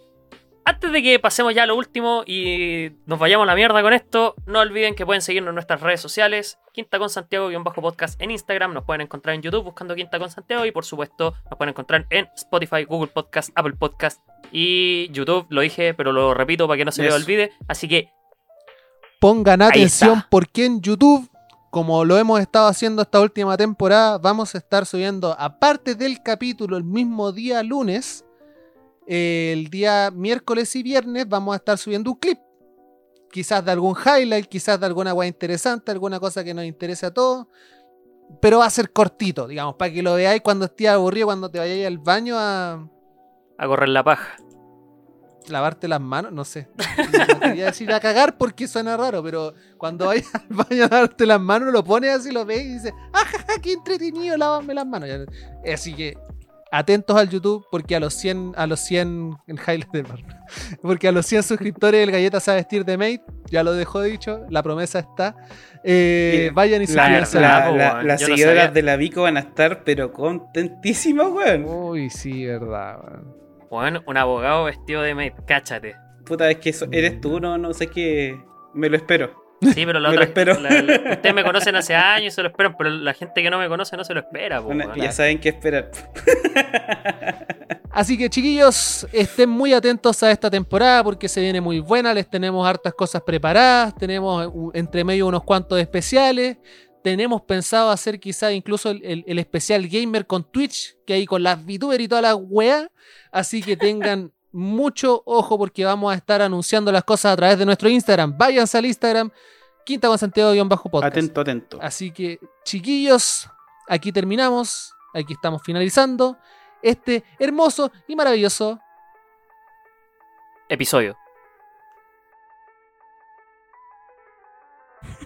antes de que pasemos ya a lo último y nos vayamos a la mierda con esto, no olviden que pueden seguirnos en nuestras redes sociales, Quinta con Santiago-podcast en Instagram, nos pueden encontrar en YouTube buscando Quinta con Santiago y por supuesto nos pueden encontrar en Spotify, Google Podcast, Apple Podcast y YouTube, lo dije, pero lo repito para que no se me Eso. olvide, así que Pongan atención porque en YouTube, como lo hemos estado haciendo esta última temporada, vamos a estar subiendo, aparte del capítulo el mismo día lunes, el día miércoles y viernes vamos a estar subiendo un clip. Quizás de algún highlight, quizás de alguna weá interesante, alguna cosa que nos interese a todos. Pero va a ser cortito, digamos, para que lo veáis cuando estés aburrido, cuando te vayáis al baño a A correr la paja. lavarte las manos, no sé. No quería decir a cagar porque suena raro, pero cuando vayas al baño a lavarte las manos, lo pones así, lo ves y dices, ¡ajaja, qué entretenido lavarme las manos! Así que atentos al YouTube porque a los 100, a los 100, el highlight porque a los 100 suscriptores el galleta se va a vestir de mate, ya lo dejó dicho, la promesa está. Eh, vayan y suscríbanse. la- la- las no seguidoras de la Vico van a estar, pero contentísimas, weón. Uy, sí, verdad. weón. Bueno, un abogado vestido de maid, cáchate. Puta, es que eso- eres tú, no, no sé qué. Me lo espero. Sí, pero la Me lo otra. espero. la- la- ustedes me conocen hace años y se lo esperan, pero la gente que no me conoce no se lo espera, po, Bueno. Ya saben qué esperar. Así que chiquillos, estén muy atentos a esta temporada porque se viene muy buena, les tenemos hartas cosas preparadas, tenemos entre medio unos cuantos especiales, tenemos pensado hacer quizá incluso el, el- el especial gamer con Twitch, que hay con las VTuber y toda la weá, así que tengan mucho ojo porque vamos a estar anunciando las cosas a través de nuestro Instagram, váyanse al Instagram, Quinta con Santiago-podcast. Atento, atento. Así que, chiquillos, aquí terminamos. Aquí estamos finalizando este hermoso y maravilloso. Episodio.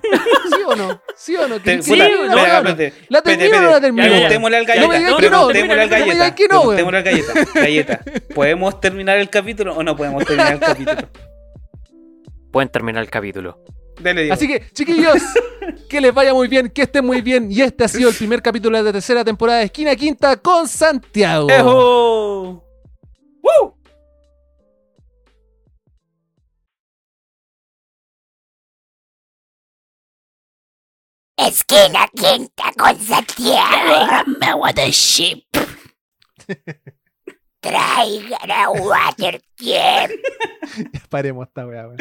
¿Sí o no? ¿Sí o no? Te- ¿Qué- sí, qué- puta, no. ¿La termino o no la termino? Preguntémosle al galleta. No, Preguntémosle al no me digas galleta. que no, weón. Preguntémosle al galleta. Galleta, ¿podemos terminar el capítulo o no podemos terminar el capítulo? Pueden terminar el capítulo. Así que, chiquillos, que les vaya muy bien, que estén muy bien. Y este ha sido el primer capítulo de la tercera temporada de Esquina Quinta con Santiago. ¡Ejo! ¡Woo! Esquina quinta con Santiago. Me want a ship. Traigan a Water Paremos esta weá, weón.